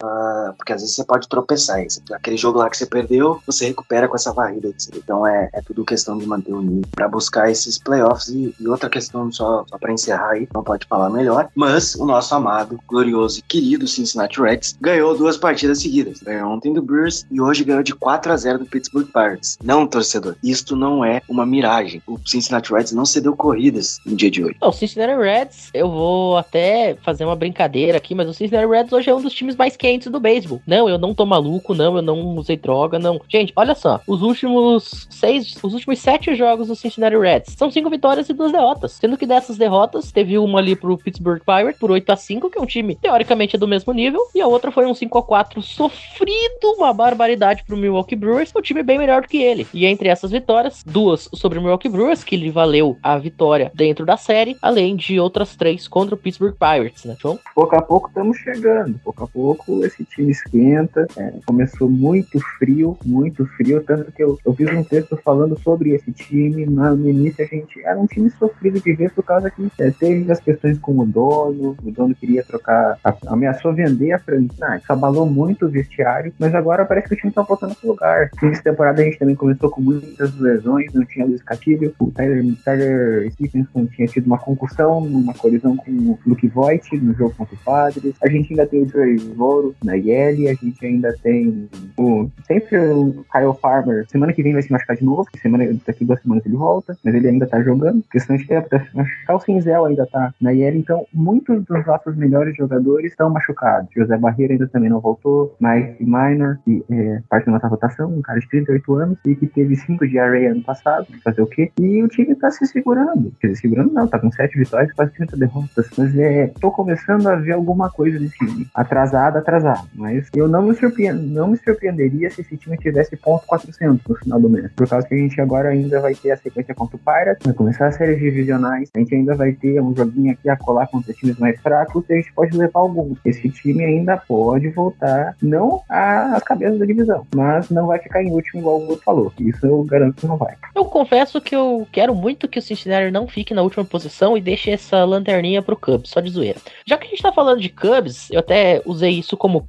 Speaker 8: Porque às vezes você pode tropeçar. Aquele jogo lá que você perdeu, você recupera com essa varrida. Então é, é tudo questão de manter o nível para buscar esses playoffs. E, e, outra questão, só, só para encerrar aí, não pode falar melhor, mas o nosso amado, glorioso e querido Cincinnati Reds ganhou duas partidas seguidas. Ganhou ontem do Brewers e hoje ganhou de 4 a 0 do Pittsburgh Pirates. Não, torcedor, isto não é uma miragem. O Cincinnati Reds não cedeu corridas no dia de hoje.
Speaker 6: Não, o Cincinnati Reds, eu vou até fazer uma brincadeira aqui, mas o Cincinnati Reds hoje é um dos times mais quentes do beisebol. Não, eu não tô maluco, não, eu não usei droga, não. Gente, olha só, os últimos seis, os últimos sete jogos do Cincinnati Reds são cinco vitórias e duas derrotas. Sendo que dessas derrotas, teve uma ali pro Pittsburgh Pirates por 8 a 5 que é um time teoricamente é do mesmo nível, e a outra foi um 5 a 4 sofrido, uma barbaridade pro Milwaukee Brewers, um time bem melhor do que ele. E entre essas vitórias, duas sobre o Milwaukee Brewers, que lhe valeu a vitória dentro da série, além de outras três contra o Pittsburgh Pirates, né, João?
Speaker 7: Pouco a pouco estamos chegando, pouco a pouco esse time esquenta, é, começou muito frio, muito frio, tanto que eu, eu fiz um texto falando sobre esse time, no, início a gente era um time sofrido de ver por causa que é, teve as questões com o dono, o dono queria trocar, a, ameaçou vender a franquia, isso abalou muito o vestiário, mas agora parece que o time tá voltando pro lugar. Nessa temporada a gente também começou com muitas lesões, não tinha Luiz Castilho, o Tyler, Tyler Stephenson tinha tido uma concussão, uma colisão com o Luke Voigt no jogo contra o Padres, a gente ainda tem o Joey Voro na IL, a gente ainda tem o, sempre o Kyle Farmer, semana que vem vai se machucar de novo, semana, daqui duas semanas ele volta, mas ele ainda tá jogando, questão de tempo, machucar o Cinzel ainda tá na IL, então muitos dos nossos melhores jogadores estão machucados. José Barreira ainda também não voltou, Mike Minor, que é parte da nossa rotação, um cara de 38 anos e que teve 5 de array ano passado, fazer o quê? E o time tá se segurando. Quer dizer, segurando não, tá com 7 vitórias, quase 30 derrotas. Mas é, tô começando a ver alguma coisa nesse time. Atrasado, atrasado. Mas eu não me, surpreend, não me surpreenderia se esse time tivesse ponto 400 no final do mês. Por causa que a gente agora ainda vai ter a sequência contra o Pirates, vai começar as séries divisionais, a gente ainda vai ter um joguinho aqui a colar contra times mais fracos e a gente pode levar alguns. Esse time ainda pode voltar, não às cabeças da divisão, mas não vai ficar em último igual o outro falou. Isso eu garanto que não vai.
Speaker 6: Eu confesso que eu quero muito que o Cincinnati não fique na última posição e deixe essa lanterninha pro Cubs, só de zoeira. Já que a gente tá falando de Cubs, eu até usei isso como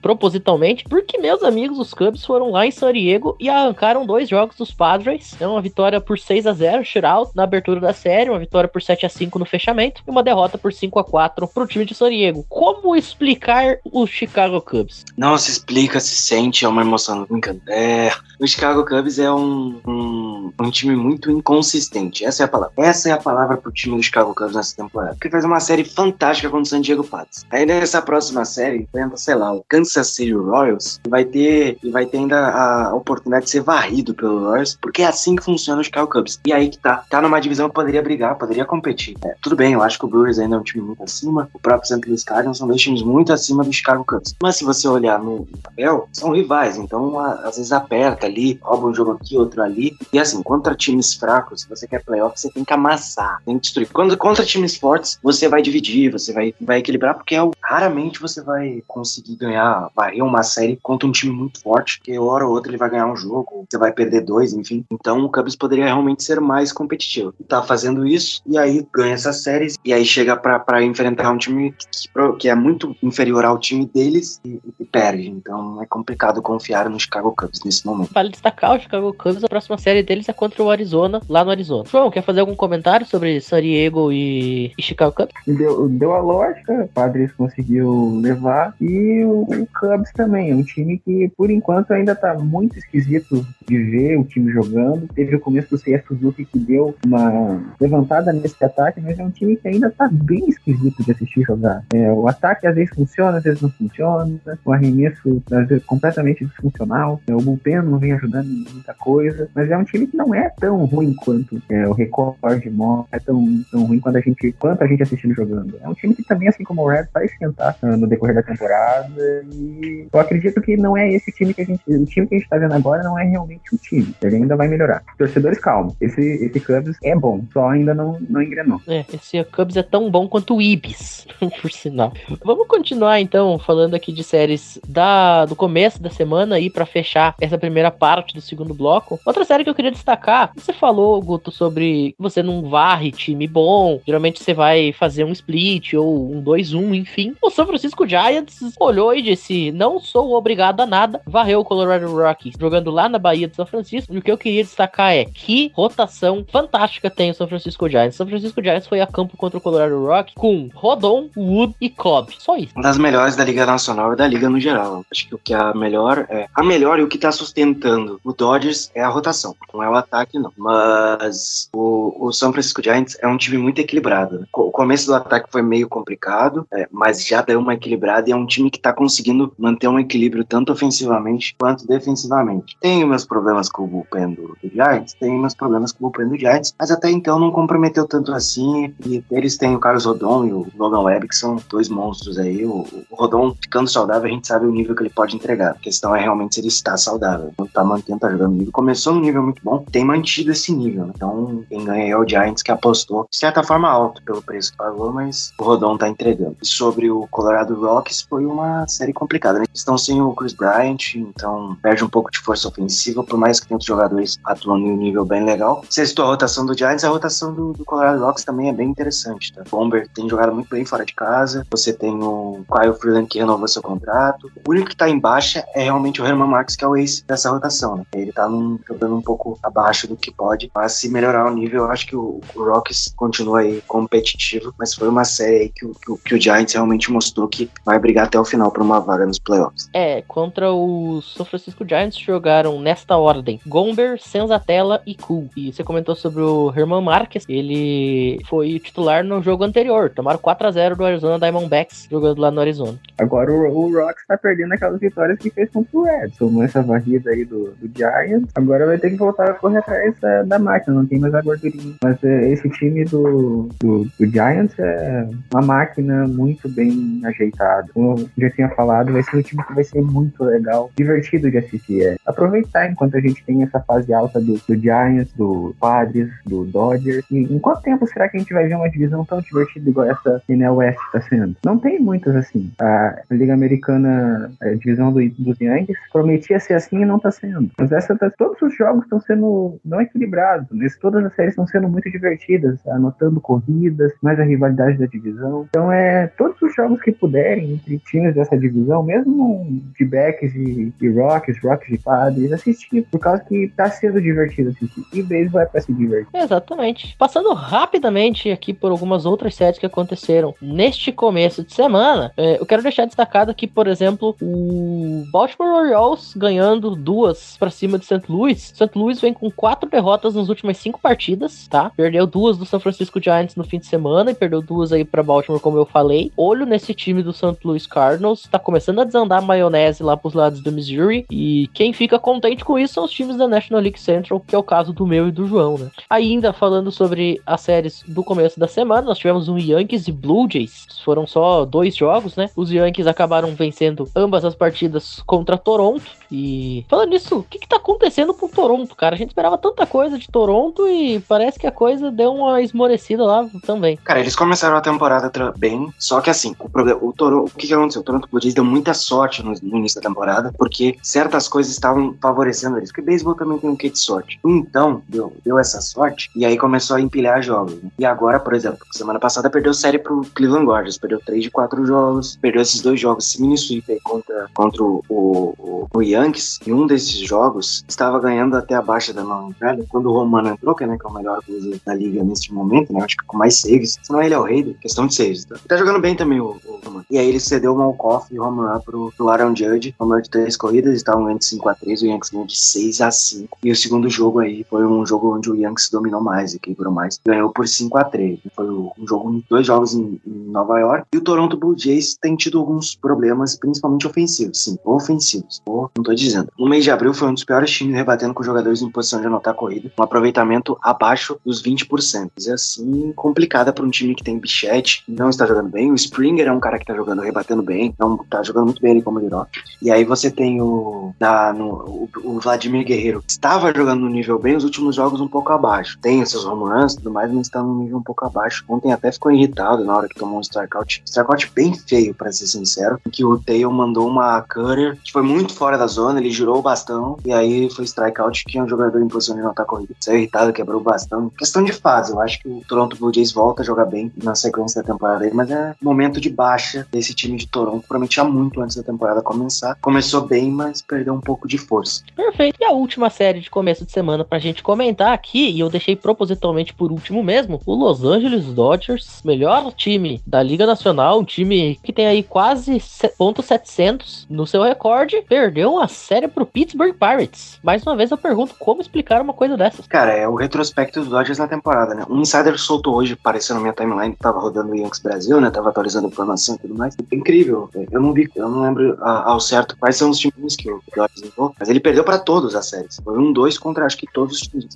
Speaker 6: propositalmente, porque meus amigos, os Cubs foram lá em San Diego e arrancaram dois jogos dos Padres. É uma vitória por 6 a 0 shootout na abertura da série, uma vitória por 7 a 5 no fechamento e uma derrota por 5 a 4 pro time de San Diego. Como explicar o Chicago Cubs?
Speaker 8: Não se explica, se sente, é uma emoção. É, o Chicago Cubs é um, um, um time muito inconsistente. Essa é a palavra. Essa é a palavra pro time do Chicago Cubs nessa temporada. Porque faz uma série fantástica contra o San Diego Padres. Aí nessa próxima série, enfrenta, sei lá, o Kansas City Royals e vai ter, e vai ter ainda a oportunidade de ser varrido pelo Royals, porque é assim que funciona o Chicago Cubs. E aí que tá. Tá numa divisão que poderia brigar, poderia competir. É, tudo bem, eu acho que o Brewers ainda é um time muito acima, o próprio St. Louis Cardinals são dois times muito acima do Chicago Cubs. Mas se você olhar no papel, são rivais, então às vezes aperta ali, rouba um jogo aqui, outro ali. E assim, contra times fracos, se você quer playoff, você tem que amassar, tem que destruir. Quando, contra times fortes, você vai dividir, você vai, vai equilibrar, porque é, raramente você vai conseguir ganhar, varrer uma série contra um time muito forte, que hora ou outra ele vai ganhar um jogo, você vai perder dois, enfim. Então o Cubs poderia realmente ser mais competitivo. Tá fazendo isso, e aí ganha essas séries, e aí chega para enfrentar um time que, que, é muito inferior ao time deles e, e perde. Então é complicado confiar no Chicago Cubs nesse momento.
Speaker 6: Vale destacar o Chicago Cubs, a próxima série deles é contra o Arizona, lá no Arizona. João, quer fazer algum comentário sobre San Diego e, e Chicago Cubs?
Speaker 7: Deu, deu a lógica, o Padres conseguiu levar, e o, o Cubs também, é um time que por enquanto ainda tá muito esquisito de ver o time jogando. Teve o começo do CS Suzuki que deu uma levantada nesse ataque, mas é um time que ainda tá bem esquisito de assistir jogar. É, o ataque às vezes funciona, às vezes não funciona, o arremesso às vezes completamente disfuncional, é, o bullpen não vem ajudando em muita coisa, mas é um time que não é tão ruim quanto é, o recorde mostra, é tão, tão ruim quanto a gente quanto a gente assistindo jogando. É um time que também, assim como o Red, vai no decorrer da temporada e eu acredito que não é esse time que a gente, o time que a gente tá vendo agora não é realmente o time, ele ainda vai melhorar. Torcedores, calma, esse, esse Cubs é bom, só ainda não, não engrenou.
Speaker 6: É, esse Cubs é tão bom quanto o Ibis, <laughs> por sinal. Vamos continuar então falando aqui de séries da, do começo da semana aí para fechar essa primeira parte do segundo bloco. Outra série que eu queria destacar, você falou, Guto, sobre você não varre time bom, geralmente você vai fazer um split ou um 2-1, enfim. O São Francisco Giants olhou e disse: Não sou obrigado a nada, varreu o Colorado Rockies, jogando lá na Bahia de São Francisco. E o que eu queria destacar é que rotação fantástica tem o São Francisco Giants. São Francisco Giants foi a campo contra o Colorado Rockies com Rodon, Wood e Cobb. Só isso.
Speaker 8: Uma das melhores da Liga Nacional e da Liga no geral. Acho que o que é a melhor é. A melhor e o que tá sustentando o Dodgers é a rotação. Não é o ataque, não. Mas o, o São Francisco Giants é um time muito equilibrado. Né? O começo do ataque foi meio complicado, é, mas já deu uma equilibrada e é um time que tá conseguindo manter um equilíbrio tanto ofensivamente quanto defensivamente. Tem meus problemas com o bullpen do, do Giants, tem meus problemas com o bullpen do Giants, mas até então não comprometeu tanto assim. E eles têm o Carlos Rodon e o Logan Webb, que são dois monstros aí. O, o Rodon ficando saudável, a gente sabe o nível que ele pode entregar. A questão é realmente se ele está saudável. Não tá mantendo, tá jogando nível. Começou no nível muito bom, tem mantido esse nível. Então, quem ganha é o Giants, que apostou, de certa forma, alto pelo preço que pagou, mas o Rodon tá entregando. E sobre o Colorado Rocks, foi uma série complicada. Né? Estão sem o Chris Bryant, então perde um pouco de força ofensiva, por mais que tenha outros jogadores atuando em um nível bem legal. Sextou a rotação do Giants, a rotação do, do Colorado Rocks também é bem interessante. Tá? O Bomber tem jogado muito bem fora de casa. Você tem o Kyle Freeland que renovou seu contrato. O único que tá em baixa é realmente o Herman Marques, que é o ace dessa rotação. Né? Ele tá num, jogando um pouco abaixo do que pode, mas se melhorar o nível, eu acho que o, o Rocks continua aí competitivo. Mas foi uma série que, que, que o Giants realmente mostrou que vai brigar até o final por uma vaga nos playoffs.
Speaker 6: É, contra o São Francisco Giants jogaram nesta ordem: Gomber, Senzatella e Cool. E você comentou sobre o Herman Marques, ele foi titular no jogo anterior. Tomaram 4 a 0 do Arizona Diamondbacks jogando lá no Arizona.
Speaker 7: Agora o, o Rocks tá perdendo aquelas vitórias que fez contra o Reds. Tomou essa varrida aí do, do Giants. Agora vai ter que voltar a correr atrás da, da máquina, não tem mais a gordurinha. Mas é, esse time do, do, do, Giants é uma máquina muito bem ajeitada. Como eu já tinha falado, vai ser um time que vai ser muito legal, divertido de assistir. É aproveitar enquanto a gente tem essa fase alta do, do Giants, do Padres, do Dodgers. E em quanto tempo será que a gente vai ver uma divisão tão divertida igual essa NL West está sendo? Não tem muitas assim. A Liga Americana, a divisão do, dos Yankees, prometia ser assim e não está sendo. Mas essa, tá, todos os jogos estão sendo não equilibrados, mas todas as séries estão sendo muito divertidas, anotando corridas, mais a rivalidade da divisão. Então é todos os jogos que puderem entre times dessa divisão, mesmo de backs e, e rocks, rocks e padres, assistir, por causa que tá sendo divertido assistir. E beisebol é pra se divertir.
Speaker 6: Exatamente. Passando rapidamente aqui por algumas outras séries que aconteceram neste começo de semana, é, eu quero deixar destacado aqui, por exemplo, o Baltimore Orioles ganhando duas pra cima de St. Louis. St. Louis vem com quatro derrotas nas últimas cinco partidas, tá? Perdeu duas do San Francisco Giants no fim de semana e perdeu duas aí pra Baltimore, como eu falei. Olho nesse time do St. Louis Cardinals, tá começando a desandar a maionese lá pros lados do Missouri. E quem fica contente com isso são os times da National League Central, que é o caso do meu e do João, né? Ainda falando sobre as séries do começo da semana, nós tivemos um Yankees e Blue Jays. Foram só dois jogos, né? Os Yankees acabaram vencendo ambas as partidas contra Toronto. E falando nisso, o que, que tá acontecendo com Toronto, cara? A gente esperava tanta coisa de Toronto e parece que a coisa deu uma esmorecida lá também.
Speaker 8: Cara, eles começaram a temporada bem, só que assim, o problema, o Toronto, o que, que aconteceu? O Toronto Blue Jays deu muita sorte no, no início da temporada, porque certas coisas estavam favorecendo eles, porque beisebol também tem um quê de sorte. Então, deu, deu essa sorte, e aí começou a empilhar jogos. né? E agora, por exemplo, semana passada perdeu série pro Cleveland Guardians, perdeu 3 de 4 jogos, perdeu esses dois jogos, esse mini sweep aí contra, contra o, o, o Yankees, e um desses jogos estava ganhando até abaixo da mão velha, quando o Romano entrou, que, né, que é o melhor closer da liga neste momento, né, acho que com mais saves, senão ele é o rei, questão de saves, tá? Tá jogando bem também o, o Romano. E aí ele cedeu o Malcoff e o home run pro, pro Aaron Judge, home run de três corridas, estavam ganhando de 5x3, o Yankees ganhou de 6x5, e o segundo jogo aí foi um jogo onde o Yankees dominou mais, equilibrou mais, ganhou por 5x3, foi um jogo, dois jogos em, em Nova York, e o Toronto Blue Jays tem tido alguns problemas, principalmente ofensivos, sim, ofensivos, não tô dizendo. No mês de abril foi um dos piores times rebatendo com jogadores em posição de anotar corrida, um aproveitamento abaixo dos 20%. Isso é assim, complicada para um time que tem Bichette, não está jogando bem, o Springer é um cara que tá jogando, rebatendo bem, então tá jogando muito bem ali como Liró. E aí você tem o, na, no, o, o Vladimir Guerreiro, que estava jogando no nível bem, os últimos jogos um pouco abaixo. Tem os seus runs e tudo mais, mas está num nível um pouco abaixo. Ontem até ficou irritado na hora que tomou um strikeout. Strikeout bem feio, para ser sincero, que o Tail mandou uma cutter que foi muito fora da zona, ele girou o bastão e aí foi strikeout que é um jogador em posição de anotar a corrida. Saiu irritado, quebrou o bastão. Questão de fase, eu acho que o Toronto Blue Jays volta a jogar bem na sequência da temporada mas é momento de baixa desse time de Toronto, prometia muito antes da temporada começar. Começou bem, mas perdeu um pouco de força.
Speaker 6: Perfeito. E a última série de começo de semana pra gente comentar aqui, e eu deixei propositalmente por último mesmo, o Los Angeles Dodgers, melhor time da Liga Nacional, um time que tem aí quase se- ponto .700 no seu recorde, perdeu uma série pro Pittsburgh Pirates. Mais uma vez eu pergunto como explicar uma coisa dessas.
Speaker 8: Cara, é o retrospecto dos Dodgers na temporada, né? Um insider soltou hoje, apareceu na minha timeline, tava rodando o Yankees Brasil, né? Tava atualizando a informação e tudo mais. Incrível. Eu não vi, eu não lembro ao certo quais são os times que o Dodgers levou, mas ele perdeu pra todos as séries. Foi um dois contra acho que todos os times.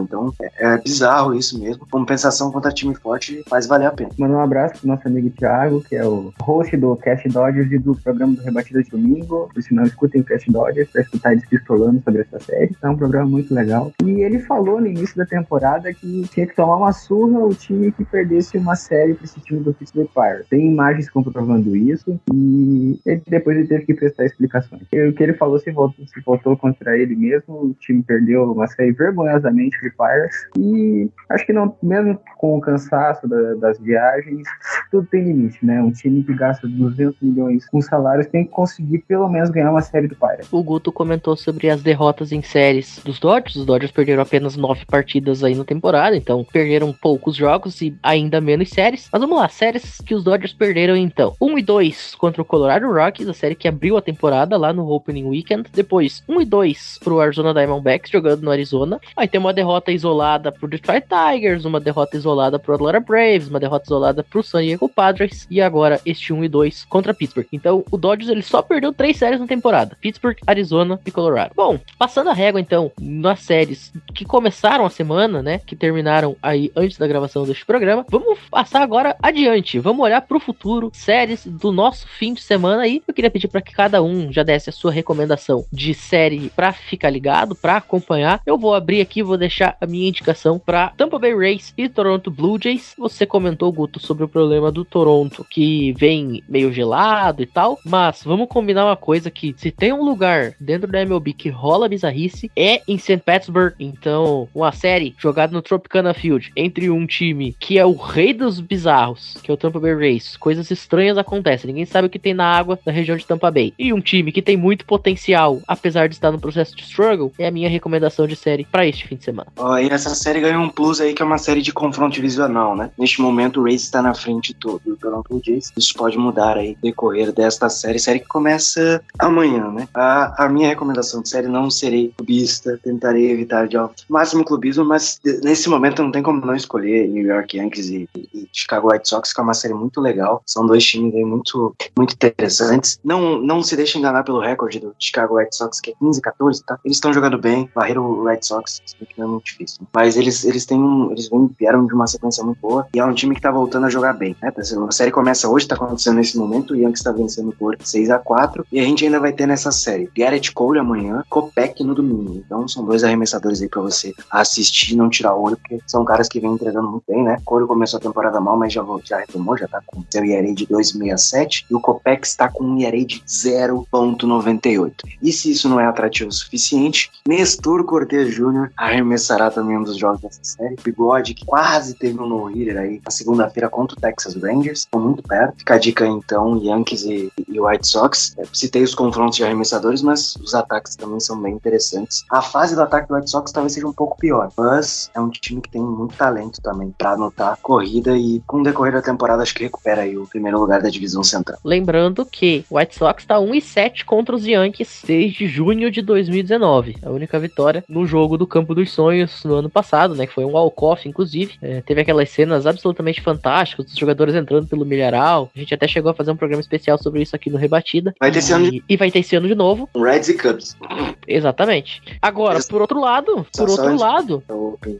Speaker 8: Então é, é bizarro isso mesmo. Compensação contra time forte faz valer a pena.
Speaker 7: Mandar um abraço pro nosso amigo Thiago, que é o host do Cast Dodgers e do programa do Rebatida de Domingo. Por sinal, escutem o Cast Dodgers pra escutar eles pistolando sobre essa série. É um programa muito legal. E ele falou no início da temporada que tinha que tomar uma surra o time que perdesse uma série pra esse time do Pittsburgh Pirates. Tem imagens comprovando isso e ele- depois ele teve que prestar explicações. O que ele falou se voltou, se contra ele mesmo. O time perdeu uma série vergonhosamente pro Pirates. E acho que não, mesmo com o cansaço da- das viagens, tudo tem limite, né? Um time que gasta 200 milhões com salários tem que conseguir pelo menos ganhar uma série do Pirates.
Speaker 6: O Guto comentou sobre as derrotas em séries dos Dodgers. Os Dodgers perderam apenas nove partidas aí na temporada, então perderam poucos jogos e ainda menos séries. Mas vamos lá, séries que os Dodgers perderam então. 1 e 2 contra o Colorado Rockies, a série que abriu a temporada lá no Opening Weekend. Depois, 1 e 2 pro Arizona Diamondbacks jogando no Arizona. Aí tem uma derrota isolada pro Detroit Tigers, uma derrota isolada pro Atlanta Braves, uma derrota isolada pro San Diego Padres e agora este 1 e 2 contra Pittsburgh. Então, o Dodgers ele só perdeu três séries na temporada: Pittsburgh, Arizona e Colorado. Bom, passando a régua então nas séries que começaram a semana, né, que terminaram aí antes da gravação deste programa, vamos passar agora adiante. Vamos olhar pro futuro, séries do nosso fim de semana aí. Eu queria pedir para que cada um já desse a sua recomendação de série pra ficar ligado, pra acompanhar. Eu vou abrir aqui, vou deixar a minha indicação para Tampa Bay Rays e Toronto Blue Jays. Você comentou, Guto, sobre o problema do Toronto, que vem meio gelado e tal, mas vamos combinar uma coisa que se tem um lugar dentro da MLB que rola bizarrice, é em St. Petersburg. Então, uma série jogada no Tropicana Field entre um time que é o rei dos bizarros, que é o Tampa Bay Rays, coisas estranhas acontecem. Ninguém sabe o que tem na água da região de Tampa Bay. E um time que tem muito potencial, apesar de estar no processo de struggle, é a minha recomendação de série para este fim de semana.
Speaker 8: Ó, e essa série ganhou um plus aí que é uma série de confronto divisional, né? Neste momento o Rays está na frente do, do Toronto Jays. Isso pode mudar aí decorrer desta série, série que começa amanhã, né? A, a minha recomendação de série não serei clubista, tentarei evitar de ao máximo clubismo, mas nesse momento não tem como não escolher New York Yankees e, e Chicago White Sox, que é uma série muito legal. São dois times aí muito, muito interessantes. Não, não se deixe enganar pelo recorde do Chicago White Sox, que é 15, 14, tá? Eles estão jogando bem, varreram o White Sox, que não é muito difícil. Mas eles, eles têm um, eles vieram de uma sequência muito boa e é um time que tá voltando a jogar bem, né? A série começa hoje, tá acontecendo nesse momento, o Yankees tá vencendo por 6 a 4 e a gente ainda vai ter nessa série Garrett Cole amanhã, Kopech no domingo. Então são dois arremessadores aí pra você assistir não tirar o olho, porque são caras que vêm entregando muito bem, né? Cole começou a temporada mal, mas já, já retomou, já tá com seu ERA de 2,67 e o Kopech está com um ERA de 0,98. E se isso não é atrativo o suficiente, Nestor Cortez Jr. arremessará também um dos jogos dessa série. Bigode, que quase teve um no-hitter aí na segunda-feira contra o Texas Rangers, ficou muito perto. Fica a dica então, Yankees e, e White Sox. É, citei os confrontos de arremessadores, mas os ataques também são bem interessantes. A fase do ataque do White Sox talvez seja um pouco pior, mas é um time que tem muito talento também para anotar corrida e com o decorrer da temporada acho que recupera aí o primeiro lugar da divisão central.
Speaker 6: Lembrando que o White Sox tá 1 e 7 contra os Yankees desde junho de 2019. A única vitória no jogo do Campo dos Sonhos no ano passado, né? Que foi um walk-off, inclusive. É, teve aquelas cenas absolutamente fantásticas, os jogadores entrando pelo milharal. A gente até chegou a fazer um programa especial sobre isso aqui no Rebatida.
Speaker 8: Vai ter esse ano de
Speaker 6: E, vai ter esse ano de novo.
Speaker 8: Reds e Cubs.
Speaker 6: Exatamente. Agora,
Speaker 8: Eles-
Speaker 6: por outro lado,
Speaker 8: Só-
Speaker 6: por outro lado,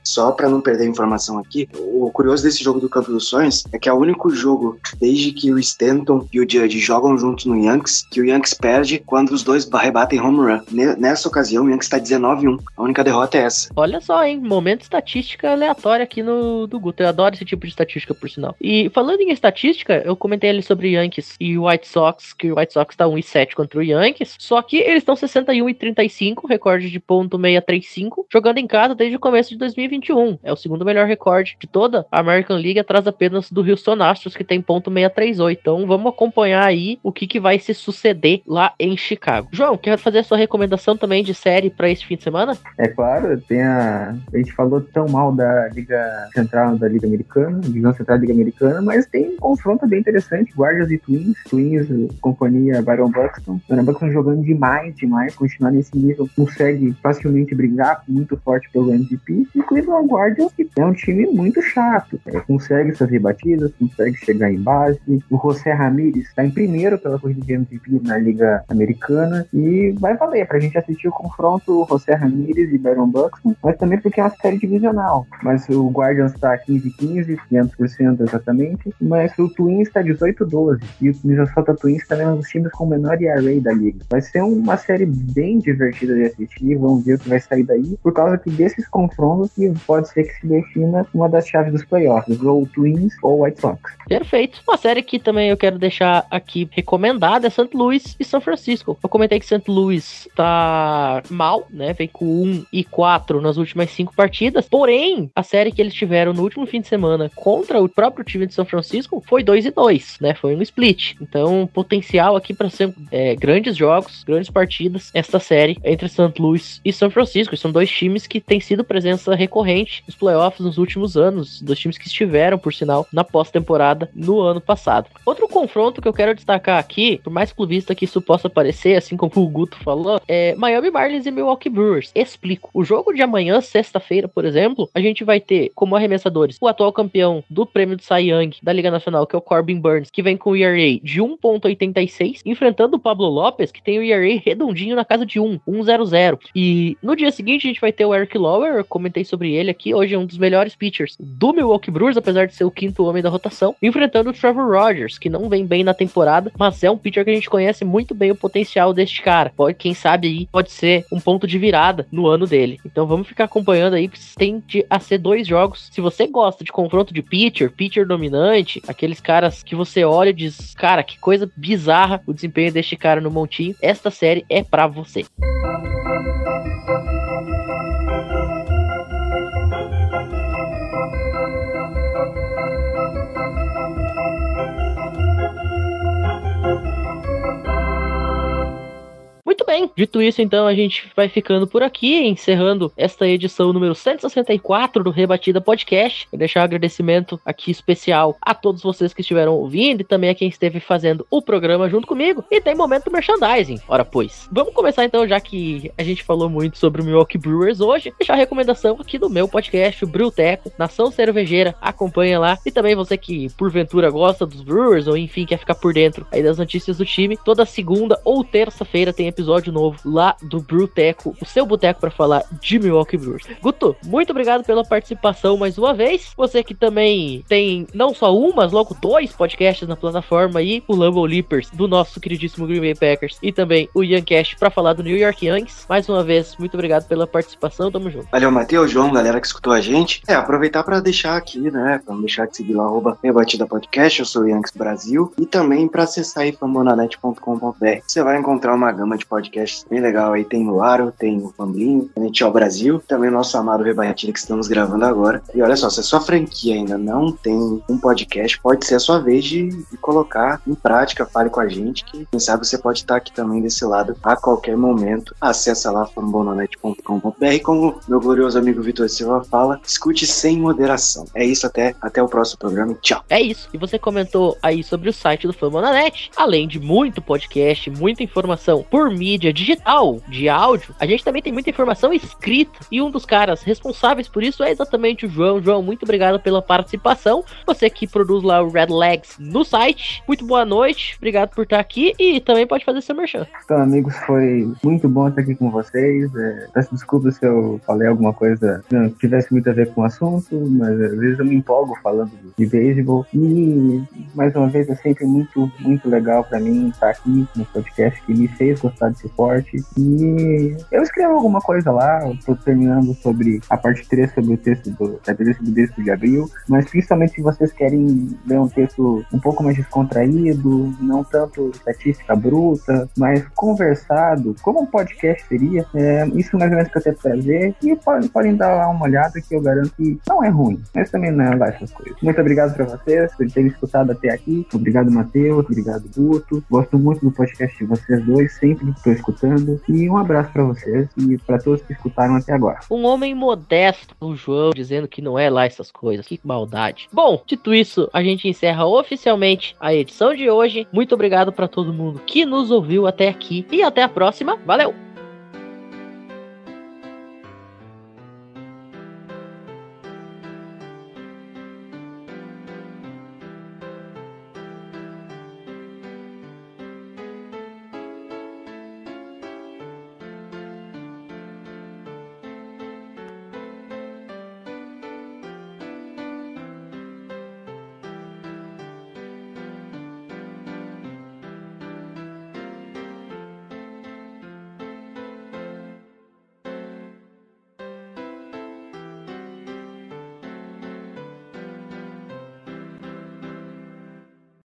Speaker 8: Só para não perder a informação aqui, o curioso desse jogo do Campo dos Sonhos é que é o único jogo desde que o Stanton e o Judge jogam juntos no Yankees que o Yankees perde quando os dois rebatem home run. Ne- Nessa ocasião, o Yankees está 19-1. A única derrota é essa.
Speaker 6: Olha só, hein? Momento estatística aleatória aqui no do Guto. Eu adoro esse tipo de estatística, por sinal. E falando em estatística, eu comentei ali sobre Yankees e White Sox, que o White Sox tá 1 e 7 contra o Yankees. Só que eles estão 61 e 35, recorde de ponto 635, jogando em casa desde o começo de 2021. É o segundo melhor recorde de toda a American League, atrás apenas do Houston Astros, que tem ponto 638. Então vamos acompanhar aí o que, que vai se suceder lá em Chicago. João, quer fazer a sua recomendação também de série para esse fim de semana?
Speaker 7: É claro, tem a. A gente falou tão mal da Liga Central da Liga Americana, Divisão Central da Liga Americana, mas tem um confronto bem interessante: Guardians e Twins. Twins, companhia Byron Buxton. Byron Buxton jogando demais, demais, continuar nesse nível, consegue facilmente brigar muito forte pelo MVP. E Cleveland Guardians, que é um time muito chato, é, consegue fazer batidas, consegue chegar em base. O José Ramírez está em primeiro pela corrida de MVP na Liga Americana e vai valer pra gente assistir o confronto José Ramírez e Byron Buxton, mas também porque é uma série divisional. Mas o Guardians tá 15-15, 500% exatamente, mas o Twins tá 18-12 e o Minnesota Twins também é um dos times com o menor ERA da liga. Vai ser uma série bem divertida de assistir, vamos ver o que vai sair daí, por causa que desses confrontos que pode ser que se defina uma das chaves dos playoffs, ou Twins ou White Sox.
Speaker 6: Perfeito. Uma série que também eu quero deixar aqui recomendada é St. Louis e São Francisco. Eu comentei que St. Louis tá mal, né? Vem com 1 e 4 nas últimas 5 partidas. Porém, a série que eles tiveram no último fim de semana contra o próprio time de São Francisco foi 2 e 2, né? Foi um split. Então, potencial aqui para ser é, grandes jogos, grandes partidas, esta série entre St. Louis e São Francisco. São dois times que têm sido presença recorrente nos playoffs nos últimos anos, dois times que estiveram, por sinal, na pós-temporada no ano passado. Outro confronto que eu quero destacar aqui, por mais clubista que isso possa parecer, assim como o Guto falou, é Miami Marlins e Milwaukee Brewers. Explico. O jogo de amanhã, sexta-feira, por exemplo, a gente vai ter como arremessadores o atual campeão do prêmio de Cy Young da Liga Nacional, que é o Corbin Burns, que vem com o ERA de 1.86, enfrentando o Pablo Lopes, que tem o ERA redondinho na casa de 1, 1.00. E no dia seguinte a gente vai ter o Eric Lauer, eu comentei sobre ele aqui, hoje é um dos melhores pitchers do Milwaukee Brewers, apesar de ser o quinto homem da rotação, enfrentando o Trevor Rogers, que não vem bem na temporada, mas é um pitcher que a gente conhece muito bem o potencial deste cara. Pode, quem sabe aí pode ser um ponto de virada no ano dele. Então vamos ficar acompanhando aí, tende a ser dois jogos. Se você gosta de confronto de pitcher, pitcher dominante, aqueles caras que você olha e diz, cara, que coisa bizarra o desempenho deste cara no montinho, esta série é pra você. Bem, dito isso, então a gente vai ficando por aqui, encerrando esta edição número 164 do Rebatida Podcast. Vou deixar um agradecimento aqui especial a todos vocês que estiveram ouvindo e também a quem esteve fazendo o programa junto comigo. E tem momento merchandising. Ora, pois. Vamos começar então, já que a gente falou muito sobre o Milwaukee Brewers hoje, deixar a recomendação aqui do meu podcast, o Brewteco, Nação Cervejeira. Acompanha lá. E também você que porventura gosta dos Brewers ou enfim quer ficar por dentro aí das notícias do time, toda segunda ou terça-feira tem episódio novo lá do Brewteco, o seu boteco para falar de Milwaukee Brewers. Guto, muito obrigado pela participação mais uma vez. Você que também tem não só um, mas logo dois podcasts na plataforma aí, o Lambo Leapers do nosso queridíssimo Green Bay Packers e também o Cash para falar do New York Yankees. Mais uma vez, muito obrigado pela participação, tamo junto.
Speaker 8: Valeu, Matheus, João, galera que escutou a gente. É, aproveitar para deixar aqui, né, para deixar de seguir lá, arroba Rebatida Podcast, eu sou o Yankees Brasil, e também para acessar aí fambonanet.com.br. Você vai encontrar uma gama de podcasts bem legal aí, tem o Aro, tem o Famblinho, NHL Brasil, também o nosso amado Rebatida que estamos gravando agora. E olha só, se a sua franquia ainda não tem um podcast, pode ser a sua vez de, de colocar em prática, fale com a gente, que quem sabe você pode estar aqui também desse lado a qualquer momento. Acessa lá fambonanet.com.br, como meu glorioso amigo Vitor Silva fala, escute sem moderação. É isso, até, até o próximo programa. Tchau.
Speaker 6: É isso. E você comentou aí sobre o site do Fambonanet, além de muito podcast, muita informação por mídia digital, de áudio, a gente também tem muita informação escrita. E um dos caras responsáveis por isso é exatamente o João. João, muito obrigado pela participação. Você que produz lá o Red Legs no site. Muito boa noite, obrigado por estar aqui e também pode fazer seu merchan.
Speaker 7: Então, amigos, foi muito bom estar aqui com vocês. É, peço desculpas se eu falei alguma coisa que não tivesse muito a ver com o assunto, mas às vezes eu me empolgo falando de beisebol. E, mais uma vez, é sempre muito, muito legal para mim estar aqui no podcast que me fez gostar desse esporte. E eu escrevo alguma coisa lá, eu tô terminando sobre a parte 3 sobre o texto do, da entrevista do bispo de abril, mas principalmente se vocês querem ler um texto um pouco mais descontraído, não tanto estatística bruta, mas conversado, como um podcast seria, é, isso mais ou menos que eu tento trazer, e podem, podem dar lá uma olhada que eu garanto que não é ruim, mas também não é lá essas coisas. Muito obrigado para vocês por terem escutado até aqui, obrigado Matheus, obrigado Guto, gosto muito do podcast de vocês dois, sempre estou escutando, e um abraço para vocês e para todos que escutaram até agora.
Speaker 6: Um homem modesto, o João, dizendo que não é lá essas coisas. Que maldade. Bom, dito isso, a gente encerra oficialmente a edição de hoje. Muito obrigado para todo mundo que nos ouviu até aqui e até a próxima. Valeu!